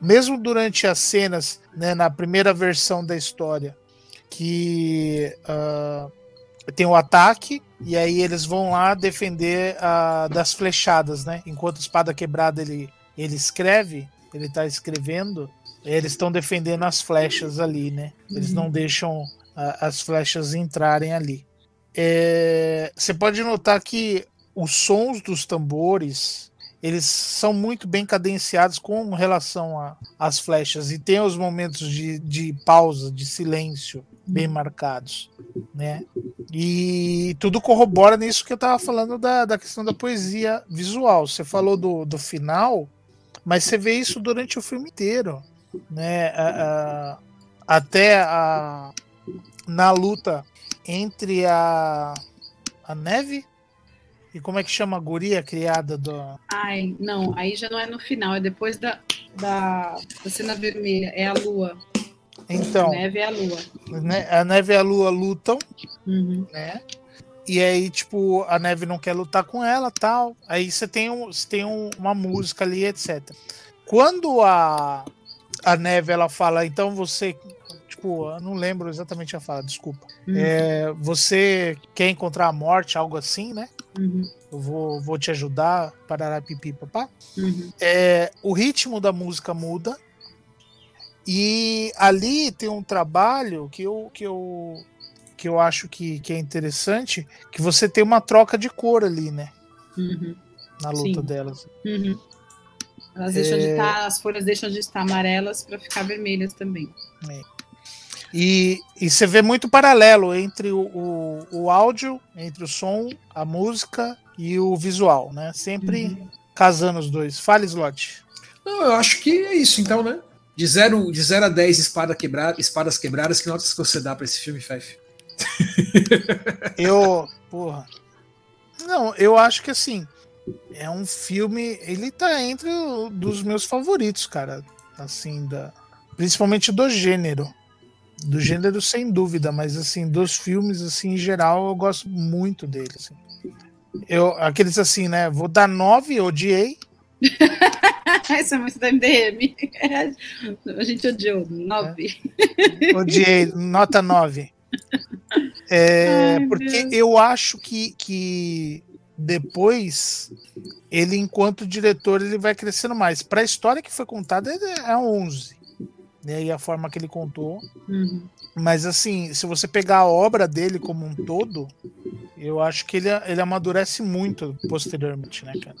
mesmo durante as cenas, né, na primeira versão da história, que ah, tem o ataque e aí eles vão lá defender ah, das flechadas, né? Enquanto a espada quebrada ele, ele escreve, ele tá escrevendo, eles estão defendendo as flechas ali, né? Eles não deixam ah, as flechas entrarem ali. É, Você pode notar que os sons dos tambores eles são muito bem cadenciados com relação às flechas e tem os momentos de, de pausa, de silêncio bem marcados, né? E tudo corrobora nisso que eu tava falando da, da questão da poesia visual. Você falou do, do final, mas você vê isso durante o filme inteiro, né? A- a- até a, na luta entre a, a neve e como é que chama a guria criada do. Ai, não, aí já não é no final, é depois da, da, da cena vermelha, é a lua. Então, A neve é a lua. né, a neve e a lua lutam, Uhum. né? E aí, tipo, a neve não quer lutar com ela tal. Aí você tem, um, você tem um- uma música ali, etc. Quando a, a neve ela fala, então você. Tipo, eu não lembro exatamente a fala, desculpa. Uhum. É, você quer encontrar a morte, algo assim, né? Uhum. Eu vou, vou te ajudar, parará pipi papá. Uhum. É, o ritmo da música muda. E ali tem um trabalho que eu, que eu, que eu acho que, que é interessante, que você tem uma troca de cor ali, né? Uhum. Na luta Sim. delas. Uhum. Elas deixam de É. estar, as folhas deixam de estar amarelas para ficar vermelhas também. E, e você vê muito paralelo entre o, o, o áudio, entre o som, a música e o visual, né? Sempre Uhum. casando os dois. Fale, Slot. Não, eu acho que é isso, então, né? De 0 de zero a 10 espada quebrada, espadas quebradas, que notas que você dá pra esse filme, Fife? Eu. Porra. Não, eu acho que assim. É um filme. Ele tá entre os dos meus favoritos, cara. Assim, da, principalmente do gênero. Do gênero, sem dúvida, mas assim, dos filmes, assim, em geral, eu gosto muito dele. Assim. Eu, aqueles assim, né? Vou dar nove, odiei. *laughs* Essa é muito da MDM. *laughs* A gente odiou. Nove. Odiei, nota nove. É, Ai, porque Deus. eu acho que, que depois ele, enquanto diretor, ele vai crescendo mais. Para a história que foi contada, é 11. E aí a forma que ele contou. Uhum. Mas assim, se você pegar a obra dele como um todo, eu acho que ele, ele amadurece muito posteriormente, né, cara?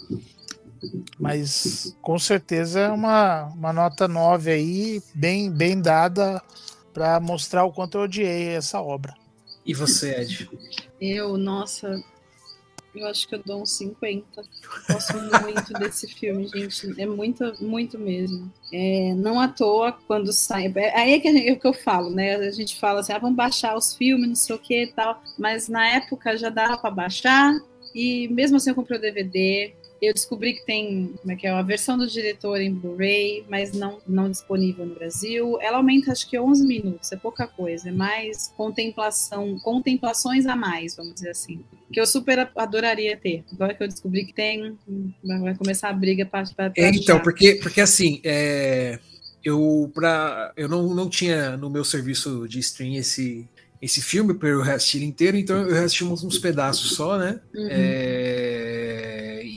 Mas com certeza é uma, uma nota 9 aí, bem, bem dada para mostrar o quanto eu odiei essa obra. E você, Ed? Eu, nossa, eu acho que eu dou uns 50. Gosto muito desse filme, gente. É muito, muito mesmo. É, não à toa, quando sai. é- Aí é que, gente- é que eu falo, né? A gente fala assim, ah, vamos baixar os filmes, não sei o que e tal. Mas na época já dava para baixar, e mesmo assim eu comprei o DVD. Eu descobri que tem como é que é, a versão do diretor em Blu-ray, mas não, não disponível no Brasil. Ela aumenta acho que 11 minutos, é pouca coisa, é mais contemplação, contemplações a mais, vamos dizer assim. Que eu super adoraria ter. Agora que eu descobri que tem, vai começar a briga para É, então, porque, porque assim, é, eu, pra, eu não, não tinha no meu serviço de stream esse, esse filme para eu assistir inteiro, então eu assisti uns, uns pedaços só, né? Uhum. É,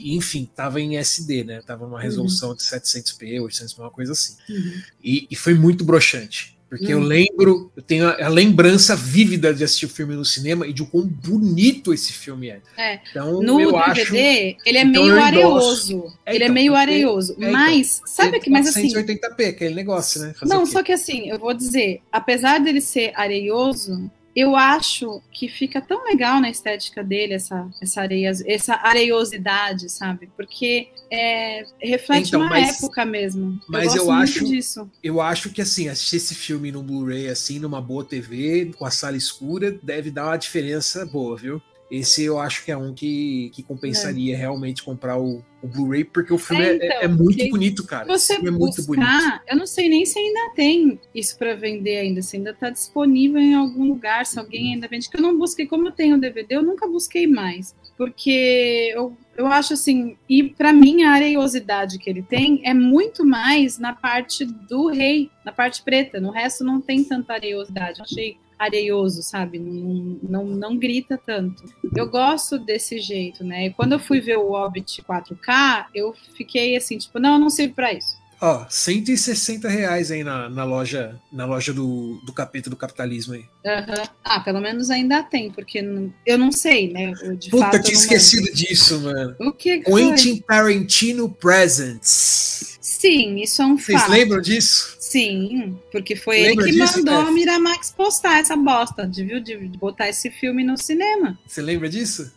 e, enfim, tava em SD, né? Tava numa resolução de 700p, 800p, uma coisa assim. Uhum. E, e foi muito broxante. Porque eu Hum. lembro, eu tenho a, a lembrança vívida de assistir o filme no cinema e de o quão bonito esse filme é. É, Então, No eu DVD, acho. ele é então meio eu areoso. É, ele é então, meio porque- areoso. é, então, mas, sabe que, mas assim. 180p, aquele negócio, né? Fazer Não, só que assim, eu vou dizer, apesar dele ser areioso, eu acho que fica tão legal na estética dele essa, essa, areia, essa areiosidade, sabe? Porque é, reflete Então, uma mas- época mesmo. mas eu muito acho- disso. Eu acho que assim, assistir esse filme no Blu-ray, assim, numa boa TV, com a sala escura, deve dar uma diferença boa, viu? Esse eu acho que é um que, que compensaria realmente comprar o, o Blu-ray, porque o filme É, é, então, é muito bonito, cara. Você é muito bonito. eu não sei nem se ainda tem isso para vender ainda, se ainda está disponível em algum lugar, se alguém ainda vende, que eu não busquei, como eu tenho o DVD, eu nunca busquei mais, porque eu, eu acho assim, e para mim a areiosidade que ele tem é muito mais na parte do rei, na parte preta, no resto não tem tanta areiosidade, eu achei areioso, sabe? Não, não, não grita tanto. Eu gosto desse jeito, né? E quando eu fui ver o Hobbit 4K, eu fiquei assim, tipo, não, não serve pra isso. Ó, 160 reais aí na, na loja, na loja do, do capeta do capitalismo aí. Aham. Ah, pelo menos ainda tem, porque não- eu não sei, né? Eu, de Puta, fato, eu tinha esquecido disso, mano. lembro. O que que foi? Quentin Tarantino Presents. Sim, isso é um Vocês fato. lembram disso? Sim, porque foi ele Lembra que disso, mandou Tef? a Miramax postar essa bosta, de, viu, de botar esse filme no cinema. Você lembra disso?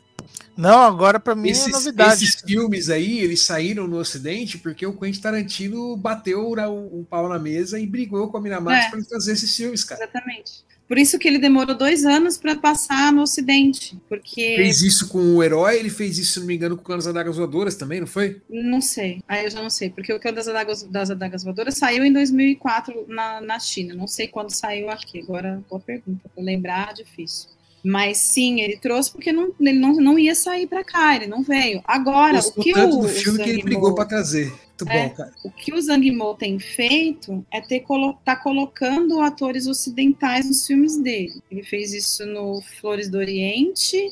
Não, agora pra mim é Esses, novidade. esses filmes aí, eles saíram no Ocidente porque o Quentin Tarantino bateu o, o pau na mesa e brigou com a Miramax É. para fazer esses filmes, cara. Exatamente. Por isso que ele demorou dois anos para passar no Ocidente, porque Fez isso com o Herói, ele fez isso, se não me engano, com Canos Adagas Voadoras também, não foi? Não sei, aí eu já não sei, porque o Cão das Adagas, das Adagas Voadoras saiu em 2004 na, na China, não sei quando saiu aqui, agora boa pergunta, pra lembrar, difícil. Mas sim, ele trouxe porque não, ele não, não ia sair pra cá, ele não veio. Agora, Gostou o que tanto o, do o filme que ele brigou para trazer. Muito É. bom, cara. o que o Zhang Mo tem feito é ter colo tá colocando atores ocidentais nos filmes dele. Ele fez isso no Flores do Oriente,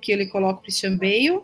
que ele coloca o Christian Bale.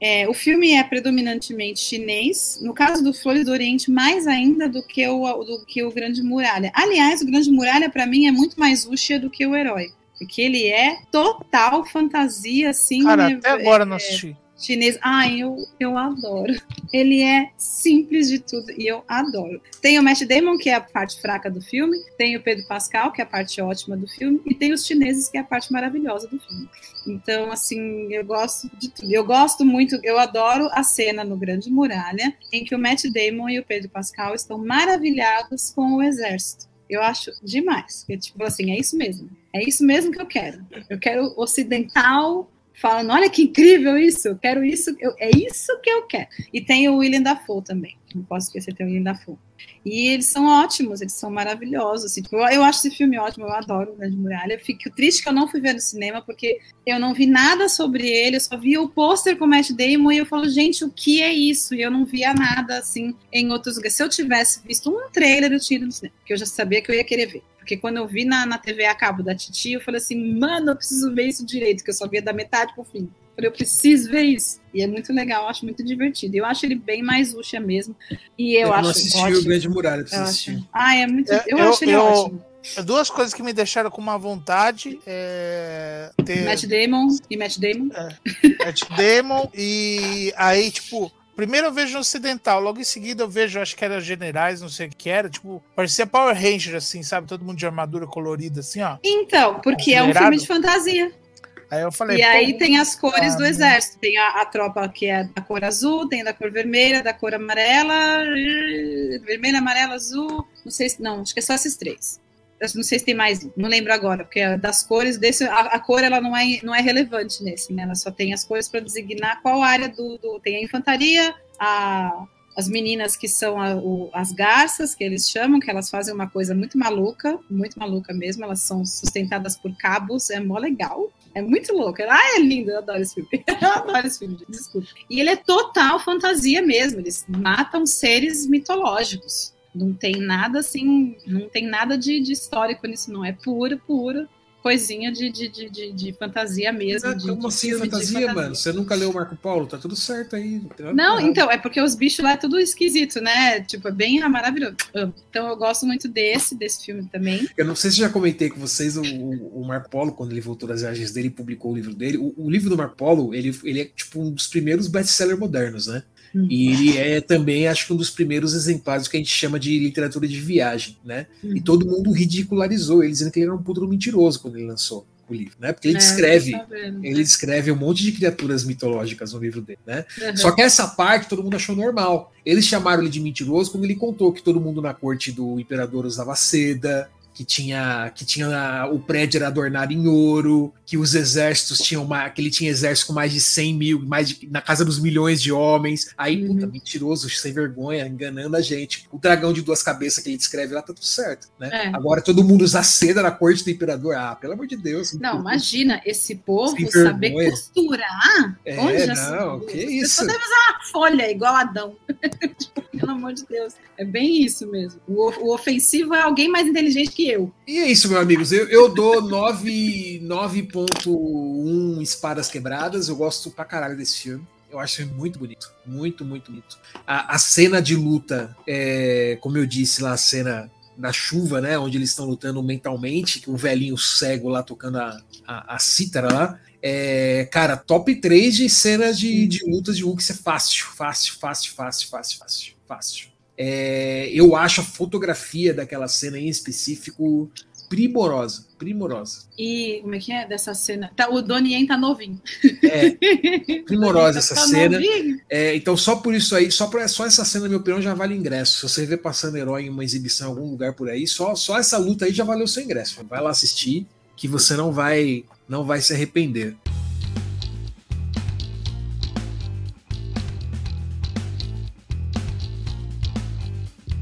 É, o filme é predominantemente chinês. No caso do Flores do Oriente, mais ainda do que o, do que o Grande Muralha. Aliás, o Grande Muralha, para mim, é muito mais Wuxia do que o Herói. Porque ele é total fantasia, assim. Cara, é- até agora eu não assisti. Chinês. Ai, eu, eu adoro. Ele é simples de tudo e eu adoro. Tem o Matt Damon, que é a parte fraca do filme, tem o Pedro Pascal, que é a parte ótima do filme, e tem os chineses, que é a parte maravilhosa do filme. Então, assim, eu gosto de tudo. Eu gosto muito, eu adoro a cena no Grande Muralha, em que o Matt Damon e o Pedro Pascal estão maravilhados com o exército. Eu acho demais. Tipo assim, é isso mesmo. É isso mesmo que eu quero. Eu quero ocidental falando, olha que incrível isso, eu quero isso, eu, é isso que eu quero. E tem o William Dafoe também, não posso esquecer, tem o William Dafoe. E eles são ótimos, eles são maravilhosos. Assim, eu, eu, acho esse filme ótimo, eu adoro o Grande Muralha. Fico triste que eu não fui ver no cinema, porque eu não vi nada sobre ele, eu só vi o pôster com o Matt Damon e eu falo, gente, o que é isso? E eu não via nada assim em outros lugares. Se eu tivesse visto um trailer, eu tinha ido no cinema, porque eu já sabia que eu ia querer ver. Porque quando eu vi na, na TV a cabo da Titi, eu falei assim, mano, eu preciso ver isso direito, que eu só via da metade pro fim. Eu falei, eu preciso ver isso. E é muito legal, eu acho muito divertido. Eu acho ele bem mais Uxa mesmo. E eu, Eu acho não assisti ótimo. o Grande Muralha, Eu preciso acho. assistir. Ah, é muito. É, Eu, eu- acho ele eu- ótimo. Duas coisas que me deixaram com uma vontade é ter Matt Damon e Matt Damon. Matt Damon e aí, tipo, primeiro eu vejo no ocidental, logo em seguida eu vejo, acho que era generais, não sei o que era, tipo, parecia Power Ranger, assim, sabe? Todo mundo de armadura colorida, assim, ó. Então, porque é um filme de fantasia. Aí eu falei, E aí tem as cores ah, do né? exército. Tem a, a tropa que é da cor azul, tem da cor vermelha, da cor amarela, vermelha, amarela, azul. Não sei se. Não, acho que é só esses três. Eu não sei se tem mais, não lembro agora, porque das cores desse. A, a cor ela não é, não é relevante nesse, né? Ela só tem as cores para designar qual área do, do. Tem a infantaria, a, as meninas que são a- o- as garças, que eles chamam, que elas fazem uma coisa muito maluca, muito maluca mesmo. Elas são sustentadas por cabos, é mó legal. É muito louco. Ah, é lindo, eu adoro esse filme. *laughs* Eu adoro esse filme, desculpa. E ele é total fantasia mesmo. Eles matam seres mitológicos. Não tem nada assim, não tem nada de, de histórico nisso, não. É pura, pura coisinha de, de, de, de, fantasia mesmo. Ah, de, Como de assim, fantasia, mano? Você nunca leu o Marco Polo? Tá tudo certo aí. tá Não, errado. então, é porque os bichos lá é tudo esquisito, né? Tipo, é bem maravilhoso. Então eu gosto muito desse, desse filme também. Eu não sei se já comentei com vocês, o, o Marco Polo, quando ele voltou das viagens dele e publicou o livro dele. O, o livro do Marco Polo, ele, ele é tipo um dos primeiros best-sellers modernos, né? E ele é também, acho que um dos primeiros exemplares que a gente chama de literatura de viagem, né? E Uhum. todo mundo ridicularizou ele, dizendo que ele era um puto mentiroso quando ele lançou o livro, né? Porque ele É, descreve, ele descreve um monte de criaturas mitológicas no livro dele, né? Uhum. Só que essa parte todo mundo achou normal. Eles chamaram ele de mentiroso quando ele contou que todo mundo na corte do imperador usava seda, que tinha que tinha o prédio era adornado em ouro, que os exércitos tinham uma, que ele tinha exército com mais de 100 mil, mais de, na casa dos milhões de homens. Aí, Uhum. puta, mentiroso, sem vergonha, enganando a gente. O dragão de duas cabeças que ele descreve lá tá tudo certo, né? É. Agora todo mundo usa seda na corte do imperador. Ah, pelo amor de Deus. Não, imagina, esse povo saber vergonha. costurar. É, Onde não, que isso? devem usar uma folha igual Adão. Tipo, *laughs* *laughs* Pelo amor de Deus. É bem isso mesmo. O, o ofensivo é alguém mais inteligente que eu. E é isso, meus amigos. Eu, eu dou 9 9.1 espadas quebradas. Eu gosto pra caralho desse filme. Eu acho muito bonito. Muito, muito bonito. A, a cena de luta, é, como eu disse lá, a cena da chuva, né? Onde eles estão lutando mentalmente, que o velhinho cego lá tocando a, a, a cítara lá. É, cara, top 3 de cenas de, de lutas de Hulk é fácil, fácil, fácil, fácil, fácil, fácil, fácil. É, eu acho a fotografia daquela cena em específico primorosa, primorosa. E como é que é dessa cena? Tá, o Donnie Yen tá novinho. É, primorosa *laughs* essa Tá cena. É, então só por isso aí, só, pra, só essa cena, na minha opinião, já vale ingresso. Se você vê passando herói em uma exibição em algum lugar por aí, só, só essa luta aí já valeu seu ingresso. Vai lá assistir, que você não vai, não vai se arrepender.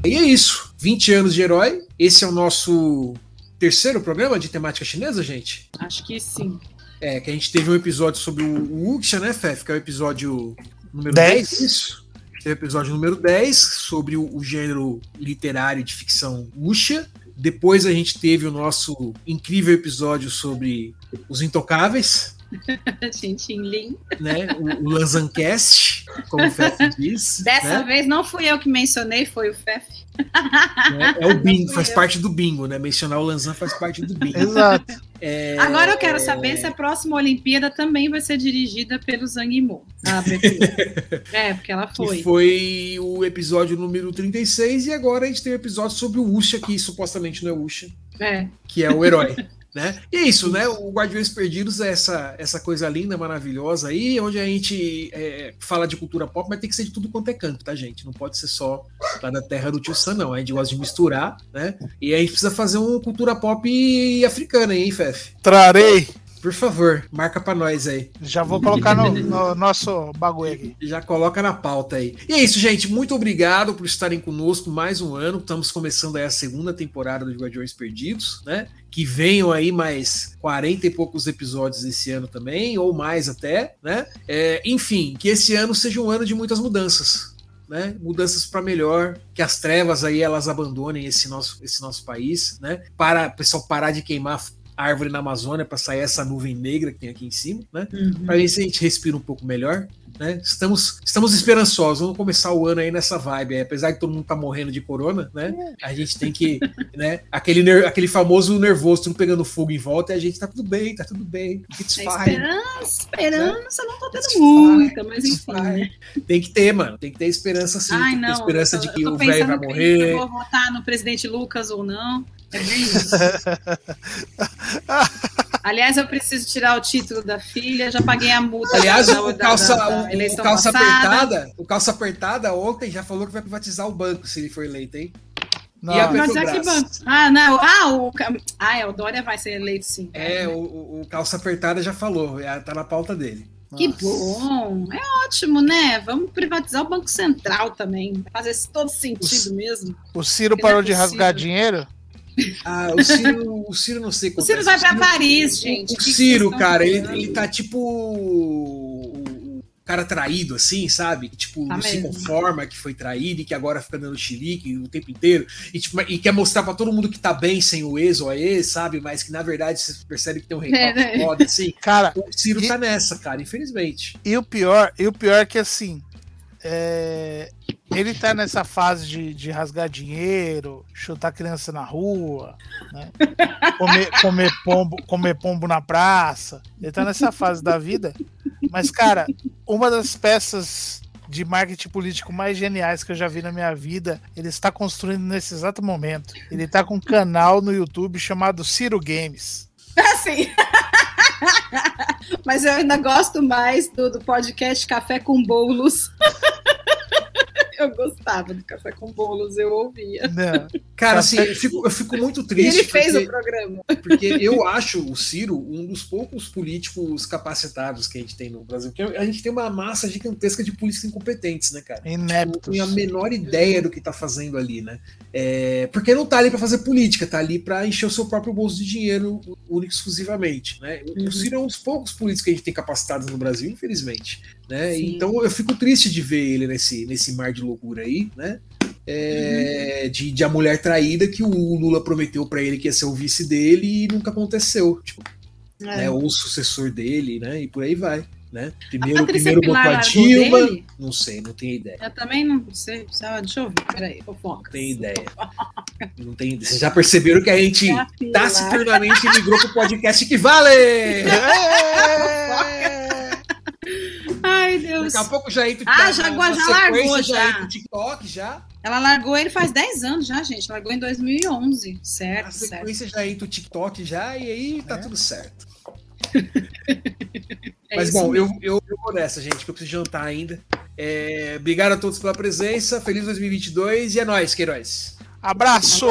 E é isso. 20 anos de herói. Esse é o nosso terceiro programa de temática chinesa, gente. Acho que sim. É, que a gente teve um episódio sobre o, Wuxia, né, Fef? Que é o episódio número 10. 10. Isso. Teve o episódio número 10 sobre o, o gênero literário de ficção Wuxia. Depois a gente teve o nosso incrível episódio sobre os intocáveis, *laughs* Tintin Lin. né? O, o Lanzancast, como o Fef diz. Dessa né? vez não fui eu que mencionei, foi o Fef. Né? É o bingo, faz eu. parte do bingo, né? Mencionar o Lanzan faz parte do bingo. Exato. É, Agora eu quero saber se a próxima Olimpíada também vai ser dirigida pelo Zhang Yimou. A abertura. *laughs* é, porque ela que foi. foi o episódio número 36, e agora a gente tem o episódio sobre o Usha, que supostamente não é o Usha, É. que é o herói. *laughs* né? E é isso, né? O Guardiões Perdidos é essa, essa coisa linda, maravilhosa aí, onde a gente é, fala de cultura pop, mas tem que ser de tudo quanto é canto, tá, gente? Não pode ser só lá da terra do tio Sam, não. A gente gosta de misturar, né? E a gente precisa fazer uma cultura pop africana aí, hein, Fef? Trarei. Por favor, marca pra nós aí. Já vou colocar no, *laughs* no nosso bagulho aqui. Já coloca na pauta aí. E é isso, gente. Muito obrigado por estarem conosco mais um ano. Estamos começando aí a segunda temporada do Guardiões Perdidos, né? Que venham aí mais 40 e poucos episódios esse ano também, ou mais até, né? É, enfim, que esse ano seja um ano de muitas mudanças. Né, mudanças para melhor, que as trevas aí elas abandonem esse nosso, esse nosso país, né? Para o pessoal parar de queimar árvore na Amazônia para sair essa nuvem negra que tem aqui em cima, né? Uhum. Para ver se a gente respira um pouco melhor, né? Estamos, estamos esperançosos, vamos começar o ano aí nessa vibe, aí. apesar de todo mundo tá morrendo de corona, né? A gente tem que, né? Aquele, aquele famoso nervoso, tudo pegando fogo em volta, e a gente tá tudo bem, tá tudo bem, it's É fine. esperança, esperança, não tô tendo It's muita, mas enfim. né? Tem que ter, mano, tem que ter esperança sim, Ai, não. esperança tô- de que o velho vai morrer. Eu vou votar no presidente Lucas ou não. É bem isso. *laughs* Aliás, eu preciso tirar o título da filha, já paguei a multa. Aliás, da- o calça, da- da o- o, calça apertada, o calça apertada ontem já falou que vai privatizar o banco se ele for eleito, hein? Não, E a é que Petrobras. banco. Ah, não. Ah, o, ah, é, o Dória vai ser eleito sim. É, o, o, o calça apertada já falou, é, tá na pauta dele. Que Nossa. bom. É ótimo, né? Vamos privatizar o Banco Central também. Fazer todo sentido mesmo. O Ciro é parou de possível. rasgar dinheiro? Ah, o Ciro, o Ciro não sei O quanto Ciro é. vai pra Paris, gente. O O Ciro, cara, ele, ele tá tipo o o cara traído, assim, sabe? Que, tipo, Tá não se conforma que foi traído e que agora fica dando chilique o tempo inteiro. E, tipo, e quer mostrar pra todo mundo que tá bem sem o ex ou a ex, sabe? Mas que na verdade você percebe que tem um recalque É, né? foda, assim. *laughs* Cara, O Ciro E- tá nessa, cara, infelizmente. e o pior, e o pior é que assim, é, ele tá nessa fase de, de rasgar dinheiro, chutar criança na rua, né? comer, comer pombo, comer pombo na praça. Ele tá nessa fase da vida. Mas, cara, uma das peças de marketing político mais geniais que eu já vi na minha vida, ele está construindo nesse exato momento. Ele tá com um canal no YouTube chamado Ciro Games. Assim. *laughs* Mas eu ainda gosto mais do, do podcast Café com Bolos. *laughs* *laughs* eu gostava do Café com Bolos, eu ouvia. Não, Cara, Tá assim, eu fico, eu fico muito E triste. ele fez porque- o programa. Porque eu acho o Ciro um dos poucos políticos capacitados que a gente tem no Brasil. Porque a gente tem uma massa gigantesca de políticos incompetentes, né, cara? Não ineptos. tem a menor ideia do que tá fazendo ali, né? É, porque não tá ali pra fazer política, tá ali pra encher o seu próprio bolso de dinheiro único e exclusivamente, né? O- Uhum. O Ciro é um dos poucos políticos que a gente tem capacitados no Brasil, infelizmente, né? Sim. Então eu fico triste de ver ele nesse, nesse mar de loucura aí, né? É, Uhum. de, de a mulher traída que o Lula prometeu pra ele que ia ser o vice dele e nunca aconteceu, tipo, É. né? Ou o sucessor dele, né? E por aí vai, né? Primeiro, primeiro Pilar botou a Dilma, não sei, não tenho ideia. Eu também não sei. Deixa eu ver, peraí, fofoca. Não tenho ideia. Não tenho ideia. Vocês já perceberam que a gente taciturnamente migrou pro podcast que vale! Ai, *laughs* Deus. Daqui a pouco já entra Ah, na- já- já sequência, largou, já. entra o TikTok já. Ela largou ele faz 10 anos já, gente. Largou em 2011. Na Certo, certo. sequência já entra o TikTok já e aí tá É. tudo certo. *laughs* É Mas bom, mesmo. eu, eu, eu vou nessa, gente, que eu preciso jantar ainda. É, obrigado a todos pela presença. Feliz 2022 e é nóis, Queiroz. Abraço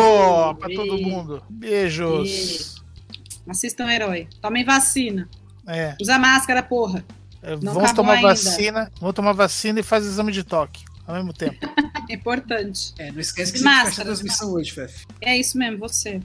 beijo. todo mundo. Beijos. Beijo. Assistam Herói. Tomem vacina. É, Usa máscara, porra. Não vamos acabou tomar ainda. vacina, vamos tomar vacina e faz exame de toque ao mesmo tempo. *laughs* É importante. É, não esquece que De você máscara. transmissão hoje, Fef. É isso mesmo, você.